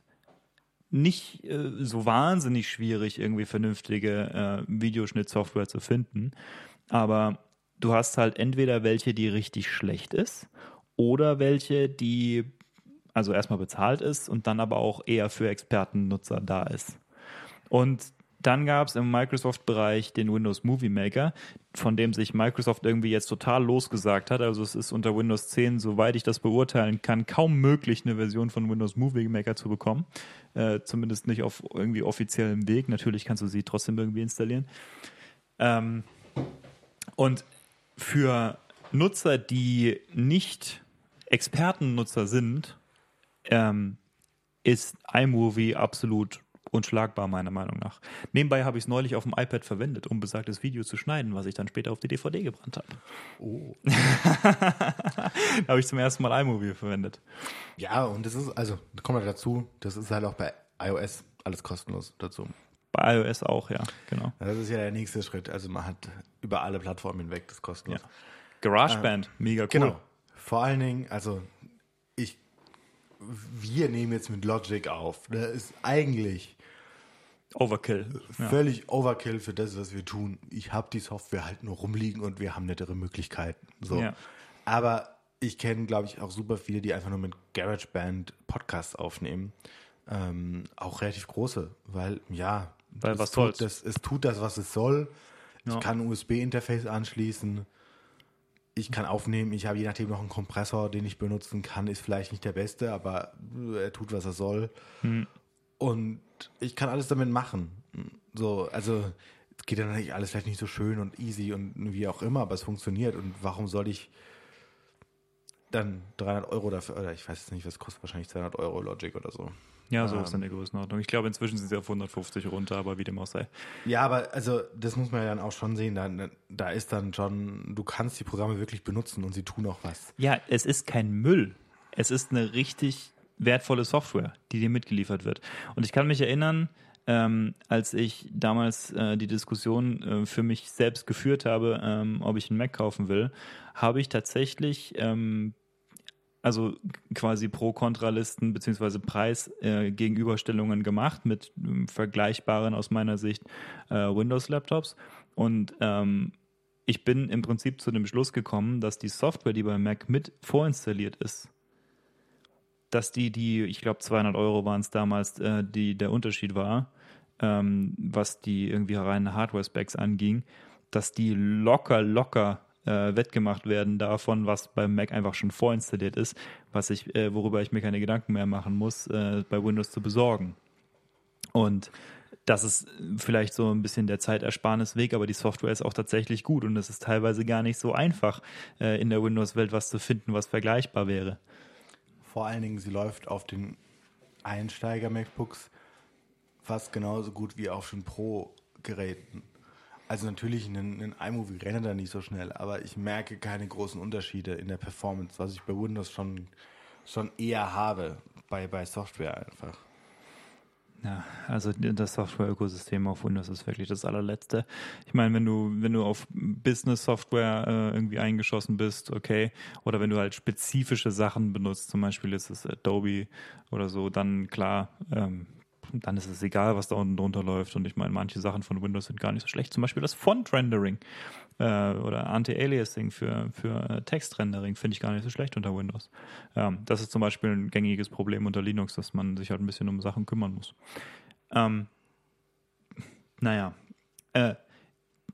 nicht äh, so wahnsinnig schwierig, irgendwie vernünftige äh, Videoschnittsoftware zu finden. Aber du hast halt entweder welche, die richtig schlecht ist oder welche, die also erstmal bezahlt ist und dann aber auch eher für Expertennutzer da ist. Und dann gab es im Microsoft-Bereich den Windows Movie Maker, von dem sich Microsoft irgendwie jetzt total losgesagt hat. Also es ist unter Windows 10, soweit ich das beurteilen kann, kaum möglich, eine Version von Windows Movie Maker zu bekommen. Äh, zumindest nicht auf irgendwie offiziellem Weg. Natürlich kannst du sie trotzdem irgendwie installieren. Ähm, und für Nutzer, die nicht Expertennutzer sind, ähm, ist iMovie absolut unschlagbar, meiner Meinung nach. Nebenbei habe ich es neulich auf dem iPad verwendet, um besagtes Video zu schneiden, was ich dann später auf die DVD gebrannt habe. Oh. (laughs) Da habe ich zum ersten Mal iMovie verwendet. Ja, und das ist, also, kommt halt dazu, das ist halt auch bei iOS alles kostenlos dazu. Bei iOS auch, ja, genau. Das ist ja der nächste Schritt. Also man hat über alle Plattformen hinweg das kostenlos. Ja. GarageBand, mega cool. Genau. Vor allen Dingen, also ich, wir nehmen jetzt mit Logic auf. Das ist eigentlich Overkill. Ja. völlig Overkill für das, was wir tun. Ich habe die Software halt nur rumliegen und wir haben nettere Möglichkeiten. So. Ja. Aber ich kenne, glaube ich, auch super viele, die einfach nur mit GarageBand Podcasts aufnehmen. Ähm, auch relativ große, weil ja, Weil es was tut das, es tut das, was es soll. Ja. Ich kann ein USB-Interface anschließen. Ich kann aufnehmen. Ich habe je nachdem noch einen Kompressor, den ich benutzen kann. Ist vielleicht nicht der beste, aber er tut, was er soll. Hm. Und ich kann alles damit machen. So, also es geht dann natürlich alles vielleicht nicht so schön und easy und wie auch immer, aber es funktioniert. Und warum soll ich dann 300 Euro dafür, oder ich weiß jetzt nicht, was kostet, wahrscheinlich 200 Euro Logic oder so. Ja, so Ähm. ist dann die Größenordnung. Ich glaube, inzwischen sind sie auf 150 runter, aber wie dem auch sei. Ja, aber also das muss man ja dann auch schon sehen. Da, da ist dann schon, du kannst die Programme wirklich benutzen und sie tun auch was. Ja, es ist kein Müll. Es ist eine richtig wertvolle Software, die dir mitgeliefert wird. Und ich kann mich erinnern, ähm, als ich damals äh, die Diskussion äh, für mich selbst geführt habe, ähm, ob ich einen Mac kaufen will, habe ich tatsächlich ähm, also quasi Pro-Kontra-Listen beziehungsweise Preis-Gegenüberstellungen gemacht mit ähm, vergleichbaren aus meiner Sicht äh, Windows-Laptops. Und ähm, ich bin im Prinzip zu dem Schluss gekommen, dass die Software, die bei Mac mit vorinstalliert ist, dass die, die, ich glaube 200 Euro waren es damals, äh, die der Unterschied war, ähm, was die irgendwie reinen Hardware-Specs anging, dass die locker, locker äh, wettgemacht werden davon, was beim Mac einfach schon vorinstalliert ist, was ich, äh, worüber ich mir keine Gedanken mehr machen muss, äh, bei Windows zu besorgen. Und das ist vielleicht so ein bisschen der Zeitersparnisweg, aber die Software ist auch tatsächlich gut und es ist teilweise gar nicht so einfach, äh, in der Windows-Welt was zu finden, was vergleichbar wäre. Vor allen Dingen, sie läuft auf den Einsteiger-MacBooks fast genauso gut wie auf den Pro-Geräten. Also natürlich, ein, iMovie rennt da nicht so schnell, aber ich merke keine großen Unterschiede in der Performance, was ich bei Windows schon, schon eher habe, bei, bei Software einfach. Ja, also das Software-Ökosystem auf Windows ist wirklich das allerletzte. Ich meine, wenn du, wenn du auf Business-Software äh, irgendwie eingeschossen bist, okay, oder wenn du halt spezifische Sachen benutzt, zum Beispiel ist es Adobe oder so, dann klar, ähm, dann ist es egal, was da unten drunter läuft. Und ich meine, manche Sachen von Windows sind gar nicht so schlecht. Zum Beispiel das Font-Rendering äh, oder Anti-Aliasing für, für Text-Rendering finde ich gar nicht so schlecht unter Windows. Ähm, das ist zum Beispiel ein gängiges Problem unter Linux, dass man sich halt ein bisschen um Sachen kümmern muss. Ähm, naja, äh,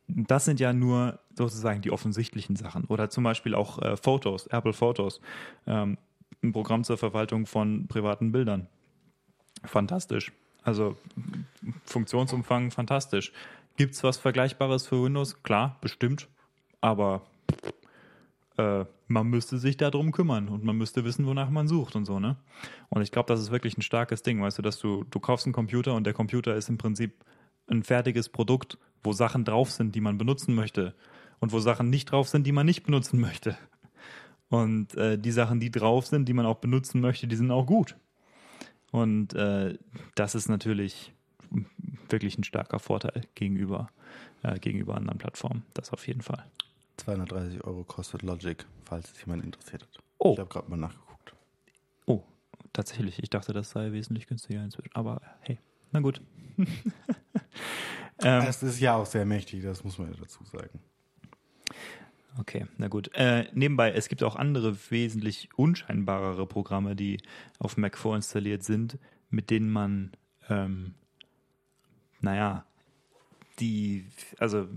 das sind ja nur sozusagen die offensichtlichen Sachen. Oder zum Beispiel auch äh, Fotos, Apple Photos. Ähm, ein Programm zur Verwaltung von privaten Bildern. Fantastisch. Also Funktionsumfang fantastisch. Gibt es was Vergleichbares für Windows? Klar, bestimmt. Aber äh, man müsste sich darum kümmern und man müsste wissen, wonach man sucht und so, ne? Und ich glaube, das ist wirklich ein starkes Ding, weißt du, dass du, du kaufst einen Computer und der Computer ist im Prinzip ein fertiges Produkt, wo Sachen drauf sind, die man benutzen möchte und wo Sachen nicht drauf sind, die man nicht benutzen möchte. Und äh, die Sachen, die drauf sind, die man auch benutzen möchte, die sind auch gut. Und äh, das ist natürlich wirklich ein starker Vorteil gegenüber, äh, gegenüber anderen Plattformen. Das auf jeden Fall. 230 Euro kostet Logic, falls es jemand interessiert hat. Oh. Ich habe gerade mal nachgeguckt. Oh, tatsächlich. Ich dachte, das sei wesentlich günstiger inzwischen. Aber hey, na gut. (laughs) ähm, es ist ja auch sehr mächtig, das muss man ja dazu sagen. Okay, na gut. Äh, nebenbei, es gibt auch andere wesentlich unscheinbarere Programme, die auf Mac vorinstalliert sind, mit denen man, ähm, naja, die, also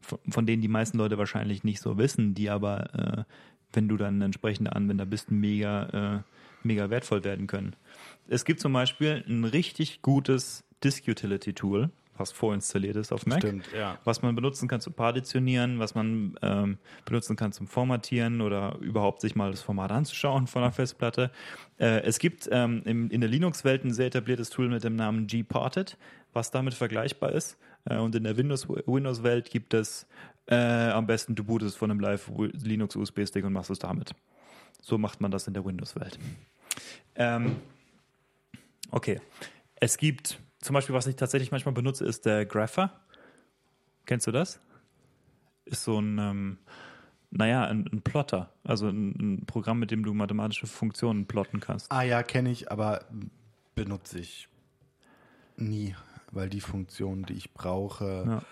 von, von, denen die meisten Leute wahrscheinlich nicht so wissen, die aber, äh, wenn du dann ein entsprechender Anwender bist, mega, äh, mega wertvoll werden können. Es gibt zum Beispiel ein richtig gutes Disk Utility Tool, was vorinstalliert ist auf Mac. Stimmt, ja. Was man benutzen kann zum Partitionieren, was man ähm, benutzen kann zum Formatieren oder überhaupt sich mal das Format anzuschauen von der Festplatte. Äh, es gibt ähm, im, in der Linux-Welt ein sehr etabliertes Tool mit dem Namen gparted, was damit vergleichbar ist. Äh, und in der Windows-Welt Windows gibt es äh, am besten, du bootest von einem Live-Linux-USB-Stick und machst es damit. So macht man das in der Windows-Welt. Ähm, okay. Es gibt zum Beispiel, was ich tatsächlich manchmal benutze, ist der Grapher. Kennst du das? Ist so ein, ähm, naja, ein, ein, Plotter. Also ein, ein, Programm, mit dem du mathematische Funktionen plotten kannst. Ah ja, kenne ich, aber benutze ich nie, weil die Funktionen, die ich brauche, ja.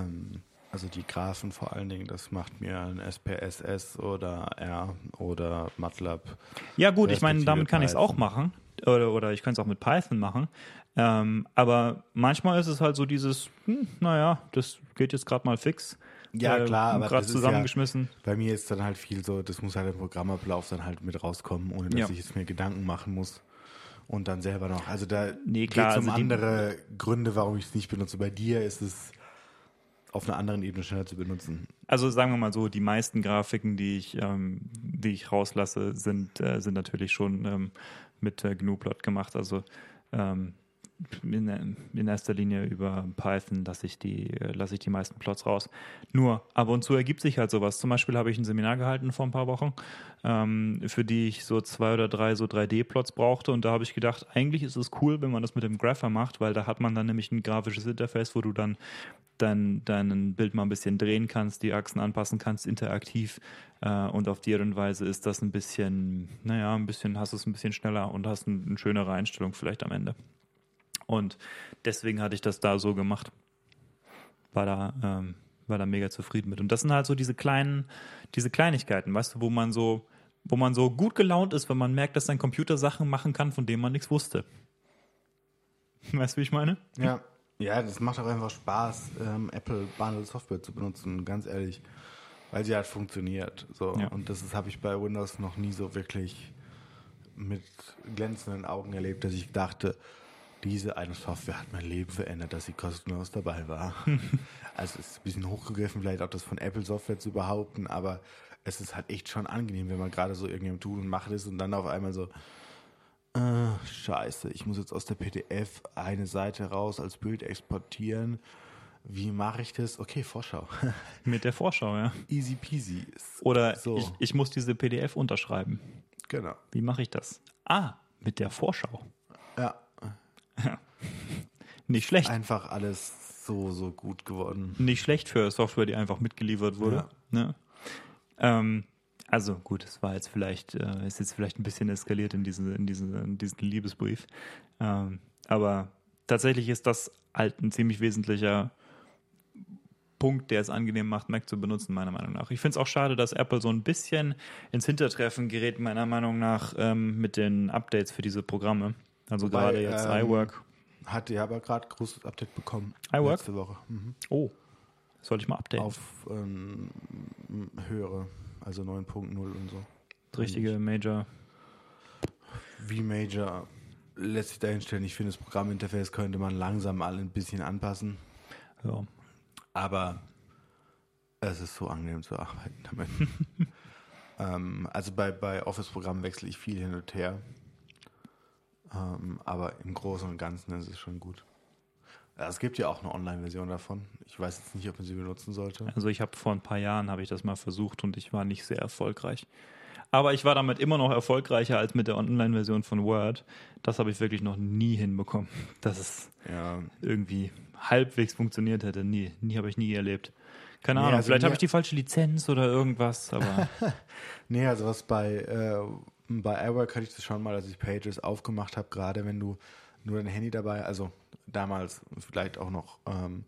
ähm, also die Graphen vor allen Dingen, das macht mir ein SPSS oder R oder MATLAB. Ja gut, ich meine, damit kann ich es auch machen. Oder, oder ich könnte es auch mit Python machen. Ähm, aber manchmal ist es halt so dieses, hm, naja, das geht jetzt gerade mal fix. Ja, äh, klar, aber gerade zusammengeschmissen. Ja, bei mir ist dann halt viel so, das muss halt im Programmablauf dann halt mit rauskommen, ohne dass ja. ich jetzt mir Gedanken machen muss. Und dann selber noch. Also da nee, geht es um also andere Gründe, warum ich es nicht benutze. Bei dir ist es auf einer anderen Ebene schneller zu benutzen. Also sagen wir mal so, die meisten Grafiken, die ich, ähm, die ich rauslasse, sind, äh, sind natürlich schon ähm, mit äh, GNU-Plot gemacht. Also ähm, in, in, erster Linie über Python lasse ich, die, lasse ich die meisten Plots raus. Nur ab und zu ergibt sich halt sowas. Zum Beispiel habe ich ein Seminar gehalten vor ein paar Wochen, ähm, für die ich so zwei oder drei so 3D-Plots brauchte. Und da habe ich gedacht, eigentlich ist es cool, wenn man das mit dem Grapher macht, weil da hat man dann nämlich ein grafisches Interface, wo du dann dein, dein Bild mal ein bisschen drehen kannst, die Achsen anpassen kannst, interaktiv. Äh, und auf die Art und Weise ist das ein bisschen, naja, ein bisschen, hast du es ein bisschen schneller und hast eine, eine schönere Einstellung vielleicht am Ende. Und deswegen hatte ich das da so gemacht. War da, ähm, war da mega zufrieden mit. Und das sind halt so diese kleinen, diese Kleinigkeiten, weißt du, wo man so, wo man so gut gelaunt ist, wenn man merkt, dass sein Computer Sachen machen kann, von denen man nichts wusste. (laughs) Weißt du, wie ich meine? Ja. Ja, das macht auch einfach Spaß, ähm, Apple Bundle Software zu benutzen, ganz ehrlich. Weil sie halt funktioniert. So. Ja. Und das habe ich bei Windows noch nie so wirklich mit glänzenden Augen erlebt, dass ich dachte, diese eine Software hat mein Leben verändert, dass sie kostenlos dabei war. (laughs) also es ist ein bisschen hochgegriffen, vielleicht auch das von Apple Software zu behaupten, aber es ist halt echt schon angenehm, wenn man gerade so irgendjemand tut und macht ist und dann auf einmal so, äh, scheiße, ich muss jetzt aus der PDF eine Seite raus als Bild exportieren. Wie mache ich das? Okay, Vorschau. (laughs) Mit der Vorschau, ja. Easy peasy. Oder so. ich, ich muss diese PDF unterschreiben. Genau. Wie mache ich das? Ah, mit der Vorschau. Ja. (laughs) Nicht schlecht. Einfach alles so, so gut geworden. Nicht schlecht für Software, die einfach mitgeliefert wurde. Ja. Ne? Ähm, also gut, es war jetzt vielleicht, äh, ist jetzt vielleicht ein bisschen eskaliert in, diese, in, diese, in diesen Liebesbrief. Ähm, Aber tatsächlich ist das halt ein ziemlich wesentlicher Punkt, der es angenehm macht, Mac zu benutzen, meiner Meinung nach. Ich finde es auch schade, dass Apple so ein bisschen ins Hintertreffen gerät, meiner Meinung nach, ähm, mit den Updates für diese Programme. Also Wobei, gerade jetzt ähm, iWork. Hatte ja aber gerade großes Update bekommen. iWork? Letzte Woche. Mhm. Oh, soll ich mal updaten? Auf ähm, höhere, also 9.0 und so. das richtige Major. Wie Major lässt sich dahinstellen. Ich finde, das Programminterface könnte man langsam alle ein bisschen anpassen. Ja. Aber es ist so angenehm zu arbeiten damit. (laughs) ähm, also bei, bei Office-Programmen wechsle ich viel hin und her. Ähm, aber im Großen und Ganzen ist es schon gut. Ja, es gibt ja auch eine Online-Version davon. Ich weiß jetzt nicht, ob man sie benutzen sollte. Also ich habe vor ein paar Jahren habe ich das mal versucht und ich war nicht sehr erfolgreich. Aber ich war damit immer noch erfolgreicher als mit der Online-Version von Word. Das habe ich wirklich noch nie hinbekommen, (laughs) dass es Ja, irgendwie halbwegs funktioniert hätte. Nie, nie habe ich nie erlebt. Keine Nee, Ahnung, also vielleicht habe ich die falsche Lizenz oder irgendwas, aber (laughs) Nee, also was bei, äh, bei iWork hatte ich das schon mal, als ich Pages aufgemacht habe, gerade wenn du nur dein Handy dabei, also damals vielleicht auch noch ähm,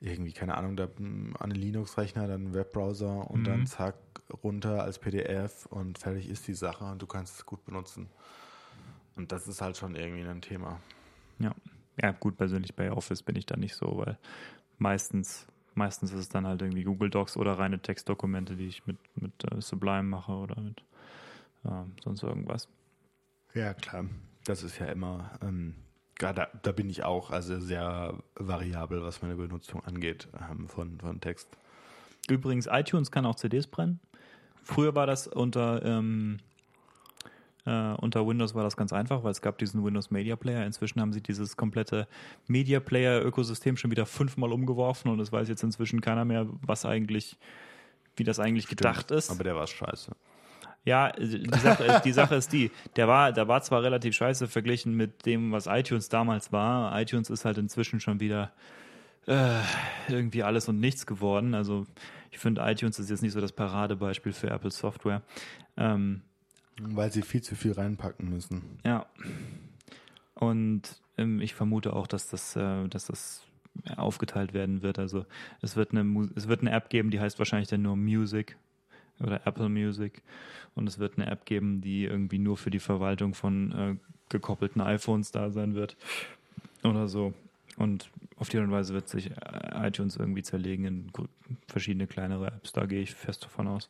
irgendwie, keine Ahnung, da, m, an den Linux-Rechner, dann einen Webbrowser und Mhm. dann zack, runter als PDF und fertig ist die Sache und du kannst es gut benutzen. Und das ist halt schon irgendwie ein Thema. ja. Ja, gut, persönlich bei Office bin ich da nicht so, weil meistens, meistens ist es dann halt irgendwie Google Docs oder reine Textdokumente, die ich mit, mit äh, Sublime mache oder mit ähm, sonst irgendwas. Ja, klar. Das ist ja immer, ähm, da, da bin ich auch also sehr variabel, was meine Benutzung angeht ähm, von, von Text. Übrigens, iTunes kann auch CDs brennen. Früher war das unter, ähm, äh, unter Windows war das ganz einfach, weil es gab diesen Windows Media Player. Inzwischen haben sie dieses komplette Media Player Ökosystem schon wieder fünfmal umgeworfen und es weiß jetzt inzwischen keiner mehr, was eigentlich, wie das eigentlich gedacht ist. Aber der war scheiße. Ja, die Sache, ist, (laughs) die Sache ist die, der war, der war zwar relativ scheiße verglichen mit dem, was iTunes damals war. iTunes ist halt inzwischen schon wieder äh, irgendwie alles und nichts geworden. Also ich finde, iTunes ist jetzt nicht so das Paradebeispiel für Apple Software. Ähm, Weil sie viel zu viel reinpacken müssen. ja. Und ähm, ich vermute auch, dass das, äh, dass das aufgeteilt werden wird. Also es wird eine es wird eine App geben, die heißt wahrscheinlich dann nur Music oder Apple Music. Und es wird eine App geben, die irgendwie nur für die Verwaltung von äh, gekoppelten iPhones da sein wird. Oder so. Und auf die Art und Weise wird sich äh, iTunes irgendwie zerlegen in verschiedene kleinere Apps. Da gehe ich fest davon aus.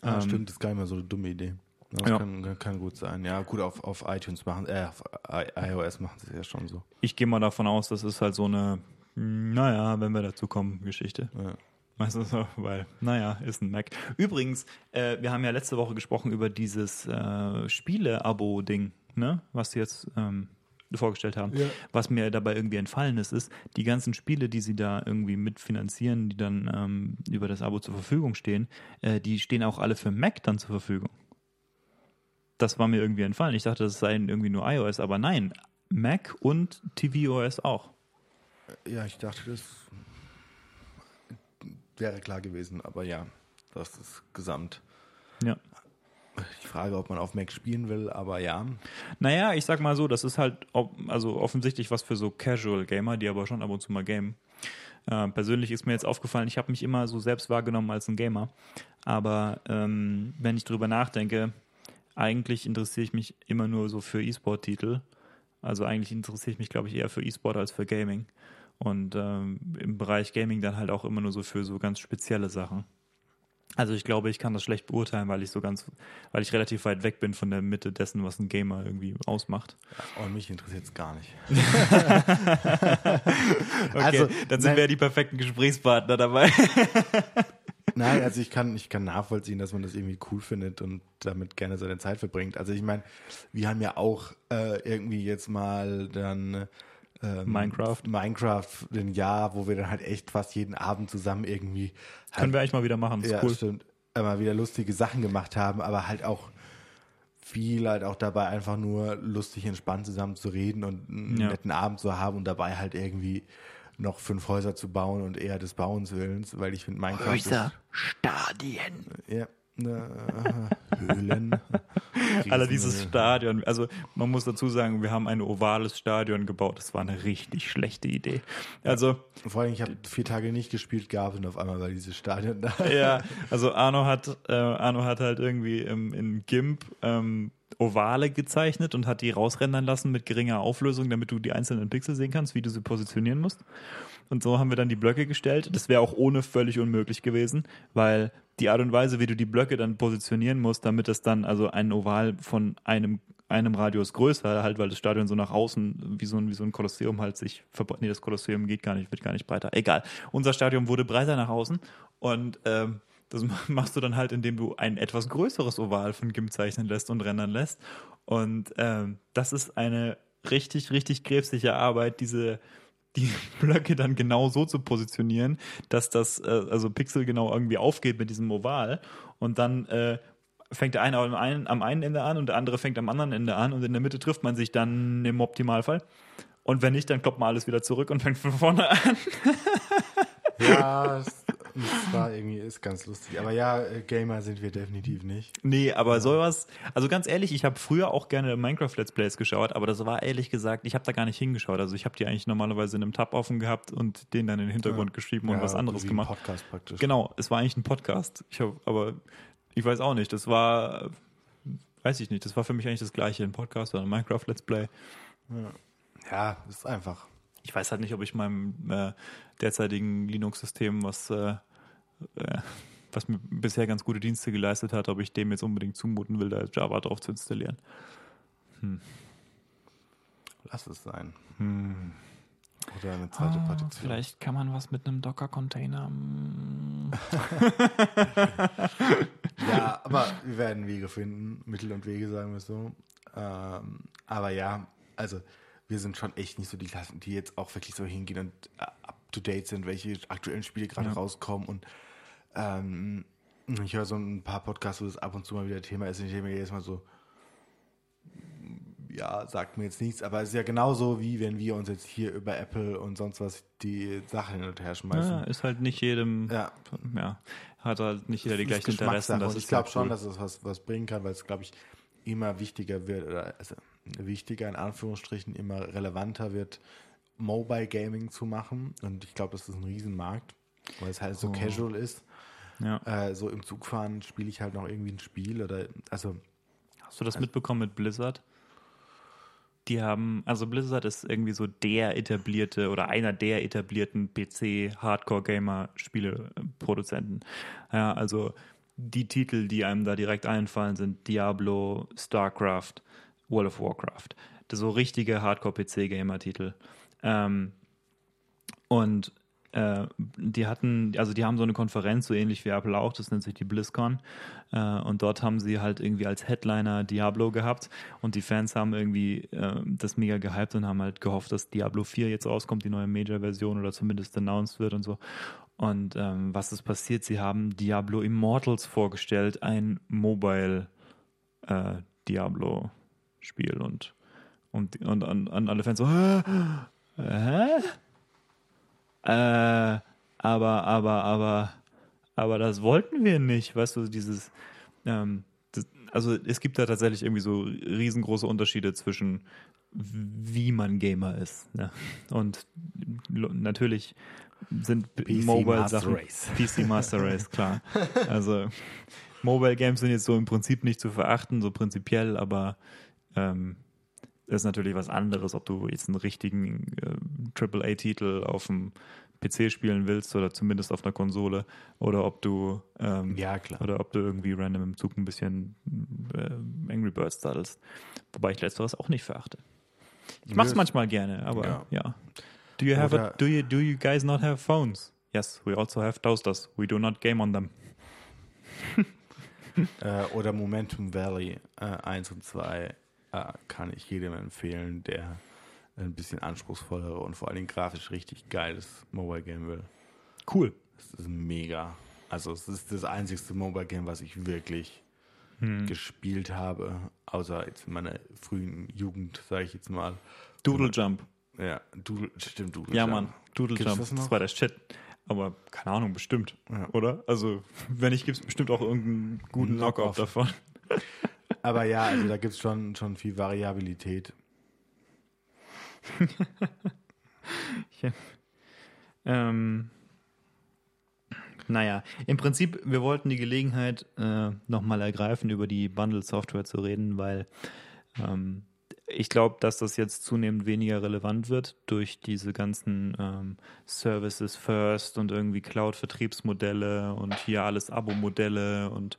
Ah, Ähm, stimmt, das ist gar nicht mehr so eine dumme Idee. Das Ja. kann, kann, gut sein. Ja, gut, auf, auf iTunes machen, äh, auf I iOS machen sie es ja schon so. Ich gehe mal davon aus, das ist halt so eine, hm, naja, wenn wir dazu kommen, Geschichte. Ja. Weißt du so, weil, naja, ist ein Mac. Übrigens, äh, wir haben ja letzte Woche gesprochen über dieses äh, Spiele-Abo-Ding, ne? Was sie jetzt ähm, vorgestellt haben. Ja. Was mir dabei irgendwie entfallen ist, ist, die ganzen Spiele, die sie da irgendwie mitfinanzieren, die dann ähm, über das Abo zur Verfügung stehen, äh, die stehen auch alle für Mac dann zur Verfügung. Das war mir irgendwie entfallen. Ich dachte, das seien irgendwie nur iOS, aber nein, Mac und tvOS auch. ja, ich dachte, das wäre klar gewesen, aber ja, das ist gesamt. Ja. Ich frage, ob man auf Mac spielen will, aber ja. Naja, ich sag mal so, das ist halt also offensichtlich was für so Casual Gamer, die aber schon ab und zu mal gamen. Äh, persönlich ist mir jetzt aufgefallen, ich habe mich immer so selbst wahrgenommen als ein Gamer. Aber ähm, wenn ich drüber nachdenke, eigentlich interessiere ich mich immer nur so für E-Sport-Titel. Also eigentlich interessiere ich mich, glaube ich, eher für E-Sport als für Gaming. Und ähm, im Bereich Gaming dann halt auch immer nur so für so ganz spezielle Sachen. Also ich glaube, ich kann das schlecht beurteilen, weil ich so ganz, weil ich relativ weit weg bin von der Mitte dessen, was ein Gamer irgendwie ausmacht. Und mich interessiert es gar nicht. (laughs) (laughs) Okay, Also, dann sind nein. wir ja die perfekten Gesprächspartner dabei. (laughs) Nein, also ich kann, ich kann nachvollziehen, dass man das irgendwie cool findet und damit gerne seine Zeit verbringt. Also ich meine, wir haben ja auch äh, irgendwie jetzt mal dann ähm, Minecraft. Minecraft ein Jahr, wo wir dann halt echt fast jeden Abend zusammen irgendwie halt, Können wir eigentlich mal wieder machen, das ist ja, cool. stimmt, immer wieder lustige Sachen gemacht haben, aber halt auch viel halt auch dabei einfach nur lustig entspannt zusammen zu reden und einen Ja. netten Abend zu haben und dabei halt irgendwie noch fünf Häuser zu bauen und eher des Bauens willens, weil ich finde Minecraft ist, Stadien. ja, Höhlen. (laughs) Alter, dieses Stadion. Also man muss dazu sagen, wir haben ein ovales Stadion gebaut. Das war eine richtig schlechte Idee. Also vor allem, ich habe vier Tage nicht gespielt gehabt und auf einmal war dieses Stadion da. Ja, also Arno hat äh, Arno hat halt irgendwie im, in GIMP ähm, Ovale gezeichnet und hat die rausrendern lassen mit geringer Auflösung, damit du die einzelnen Pixel sehen kannst, wie du sie positionieren musst. Und so haben wir dann die Blöcke gestellt. Das wäre auch ohne völlig unmöglich gewesen, weil die Art und Weise, wie du die Blöcke dann positionieren musst, damit es dann also ein Oval von einem einem Radius größer, halt, weil das Stadion so nach außen wie so ein, wie so ein Kolosseum halt sich verbreitet. Nee, das Kolosseum geht gar nicht, wird gar nicht breiter. Egal. Unser Stadion wurde breiter nach außen und ähm, das machst du dann halt, indem du ein etwas größeres Oval von GIMP zeichnen lässt und rendern lässt. Und ähm, das ist eine richtig, richtig krebsliche Arbeit, diese die (laughs) Blöcke dann genau so zu positionieren, dass das äh, also Pixel genau irgendwie aufgeht mit diesem Oval und dann äh, fängt der eine am einen, am einen Ende an und der andere fängt am anderen Ende an und in der Mitte trifft man sich dann im Optimalfall. Und wenn nicht, dann kloppt man alles wieder zurück und fängt von vorne an. (laughs) ja, das war irgendwie ist ganz lustig. Aber ja, äh, Gamer sind wir definitiv nicht. Nee, aber sowas, also ganz ehrlich, ich habe früher auch gerne Minecraft Let's Plays geschaut, aber das war ehrlich gesagt, ich habe da gar nicht hingeschaut. Also ich habe die eigentlich normalerweise in einem Tab offen gehabt und den dann in den Hintergrund ja. geschrieben und ja, was anderes gemacht. Ein Podcast praktisch. Genau, es war eigentlich ein Podcast. Ich hab, aber ich weiß auch nicht, das war, weiß ich nicht, das war für mich eigentlich das gleiche, ein Podcast oder ein Minecraft Let's Play. Ja, ja ist einfach ich weiß halt nicht, ob ich meinem äh, derzeitigen Linux-System, was, äh, äh, was mir bisher ganz gute Dienste geleistet hat, ob ich dem jetzt unbedingt zumuten will, da Java drauf zu installieren. Hm. Lass es sein. Hm. Oder eine zweite ah, Partition. Vielleicht kann man was mit einem Docker-Container. Hm. (laughs) ja, aber wir werden Wege finden, Mittel und Wege, sagen wir es so. Ähm, aber ja, also wir sind schon echt nicht so die Klassen, die jetzt auch wirklich so hingehen und uh, up to date sind, welche aktuellen Spiele gerade ja. rauskommen. Und ähm, ich höre so ein paar Podcasts, wo das ab und zu mal wieder Thema ist. Und ich denke mir jedes Mal so, ja, sagt mir jetzt nichts, aber es ist ja genauso, wie wenn wir uns jetzt hier über Apple und sonst was die Sachen hin und her schmeißen. Ja, ist halt nicht jedem, ja, ja hat halt nicht jeder die gleichen Interessen. Das ich glaube schon, cool. dass es was, was bringen kann, weil es, glaube ich, immer wichtiger wird, oder also wichtiger, in Anführungsstrichen, immer relevanter wird, Mobile Gaming zu machen. Und ich glaube, das ist ein Riesenmarkt, weil es halt so oh. casual ist. Ja. Äh, so im Zugfahren spiele ich halt noch irgendwie ein Spiel oder also. Hast du das also, mitbekommen mit Blizzard? Die haben, also Blizzard ist irgendwie so der etablierte oder einer der etablierten PC-Hardcore-Gamer-Spiele-Produzenten. Ja, also die Titel, die einem da direkt einfallen, sind Diablo, StarCraft, World of Warcraft. So richtige Hardcore-PC-Gamer-Titel. Ähm, und äh, die hatten, also die haben so eine Konferenz, so ähnlich wie Apple auch, das nennt sich die BlizzCon. Äh, und dort haben sie halt irgendwie als Headliner Diablo gehabt und die Fans haben irgendwie äh, das mega gehypt und haben halt gehofft, dass Diablo 4 jetzt rauskommt, die neue Major-Version oder zumindest announced wird und so. Und ähm, was ist passiert? Sie haben Diablo Immortals vorgestellt, ein Mobile äh, Diablo-Spiel und, und, und, und, und alle Fans so, hä? Äh, aber, aber, aber, aber das wollten wir nicht, weißt du, dieses, ähm, das, also es gibt da tatsächlich irgendwie so riesengroße Unterschiede zwischen wie man Gamer ist. Ne? Und natürlich sind PC Mobile Sachen Race. PC Master Race, klar. (laughs) Also Mobile Games sind jetzt so im Prinzip nicht zu verachten, so prinzipiell, aber ähm, ist natürlich was anderes, ob du jetzt einen richtigen äh, AAA-Titel auf dem PC spielen willst oder zumindest auf einer Konsole oder ob du ähm, ja, klar. oder ob du irgendwie random im Zug ein bisschen äh, Angry Birds daddelst. Wobei ich letzteres auch nicht verachte. Ich mach's manchmal gerne, aber ja. ja. Do you have a, do you do you guys not have phones? Yes, we also have toasters. We do not game on them. (laughs) äh, oder Momentum Valley äh, 1 und 2 äh, kann ich jedem empfehlen, der ein bisschen anspruchsvollere und vor allen Dingen grafisch richtig geiles Mobile Game will. Cool. Es ist mega. Also es ist das einzigste Mobile Game, was ich wirklich hm. gespielt habe, außer jetzt in meiner frühen Jugend, sage ich jetzt mal. Doodle Jump. Ja, Doodle, stimmt, Doodle Ja, Mann, Doodle Jump, das, das, war der Shit. Aber keine Ahnung, bestimmt, Ja. oder? Also, (laughs) wenn nicht, gibt es bestimmt auch irgendeinen guten Knockoff. Knockoff davon. (laughs) Aber ja, also da gibt es schon, schon viel Variabilität. (laughs) Ähm, naja, im Prinzip, wir wollten die Gelegenheit äh, nochmal ergreifen, über die Bundle-Software zu reden, weil ähm, ich glaube, dass das jetzt zunehmend weniger relevant wird durch diese ganzen ähm, Services First und irgendwie Cloud-Vertriebsmodelle und hier alles Abo-Modelle und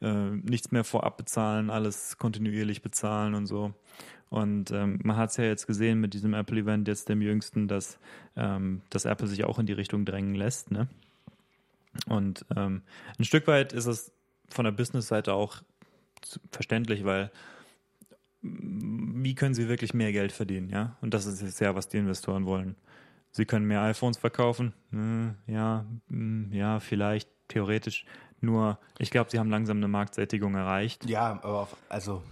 äh, nichts mehr vorab bezahlen, alles kontinuierlich bezahlen und so. Und ähm, man hat es ja jetzt gesehen mit diesem Apple-Event, jetzt dem jüngsten, dass, ähm, dass Apple sich auch in die Richtung drängen lässt. Ne? Und ähm, ein Stück weit ist es von der Business-Seite auch verständlich, weil wie können sie wirklich mehr Geld verdienen, ja? Und das ist jetzt ja, was die Investoren wollen. Sie können mehr iPhones verkaufen, Hm, ja, mm, ja, vielleicht theoretisch. Nur, ich glaube, sie haben langsam eine Marktsättigung erreicht. Ja, aber auf, also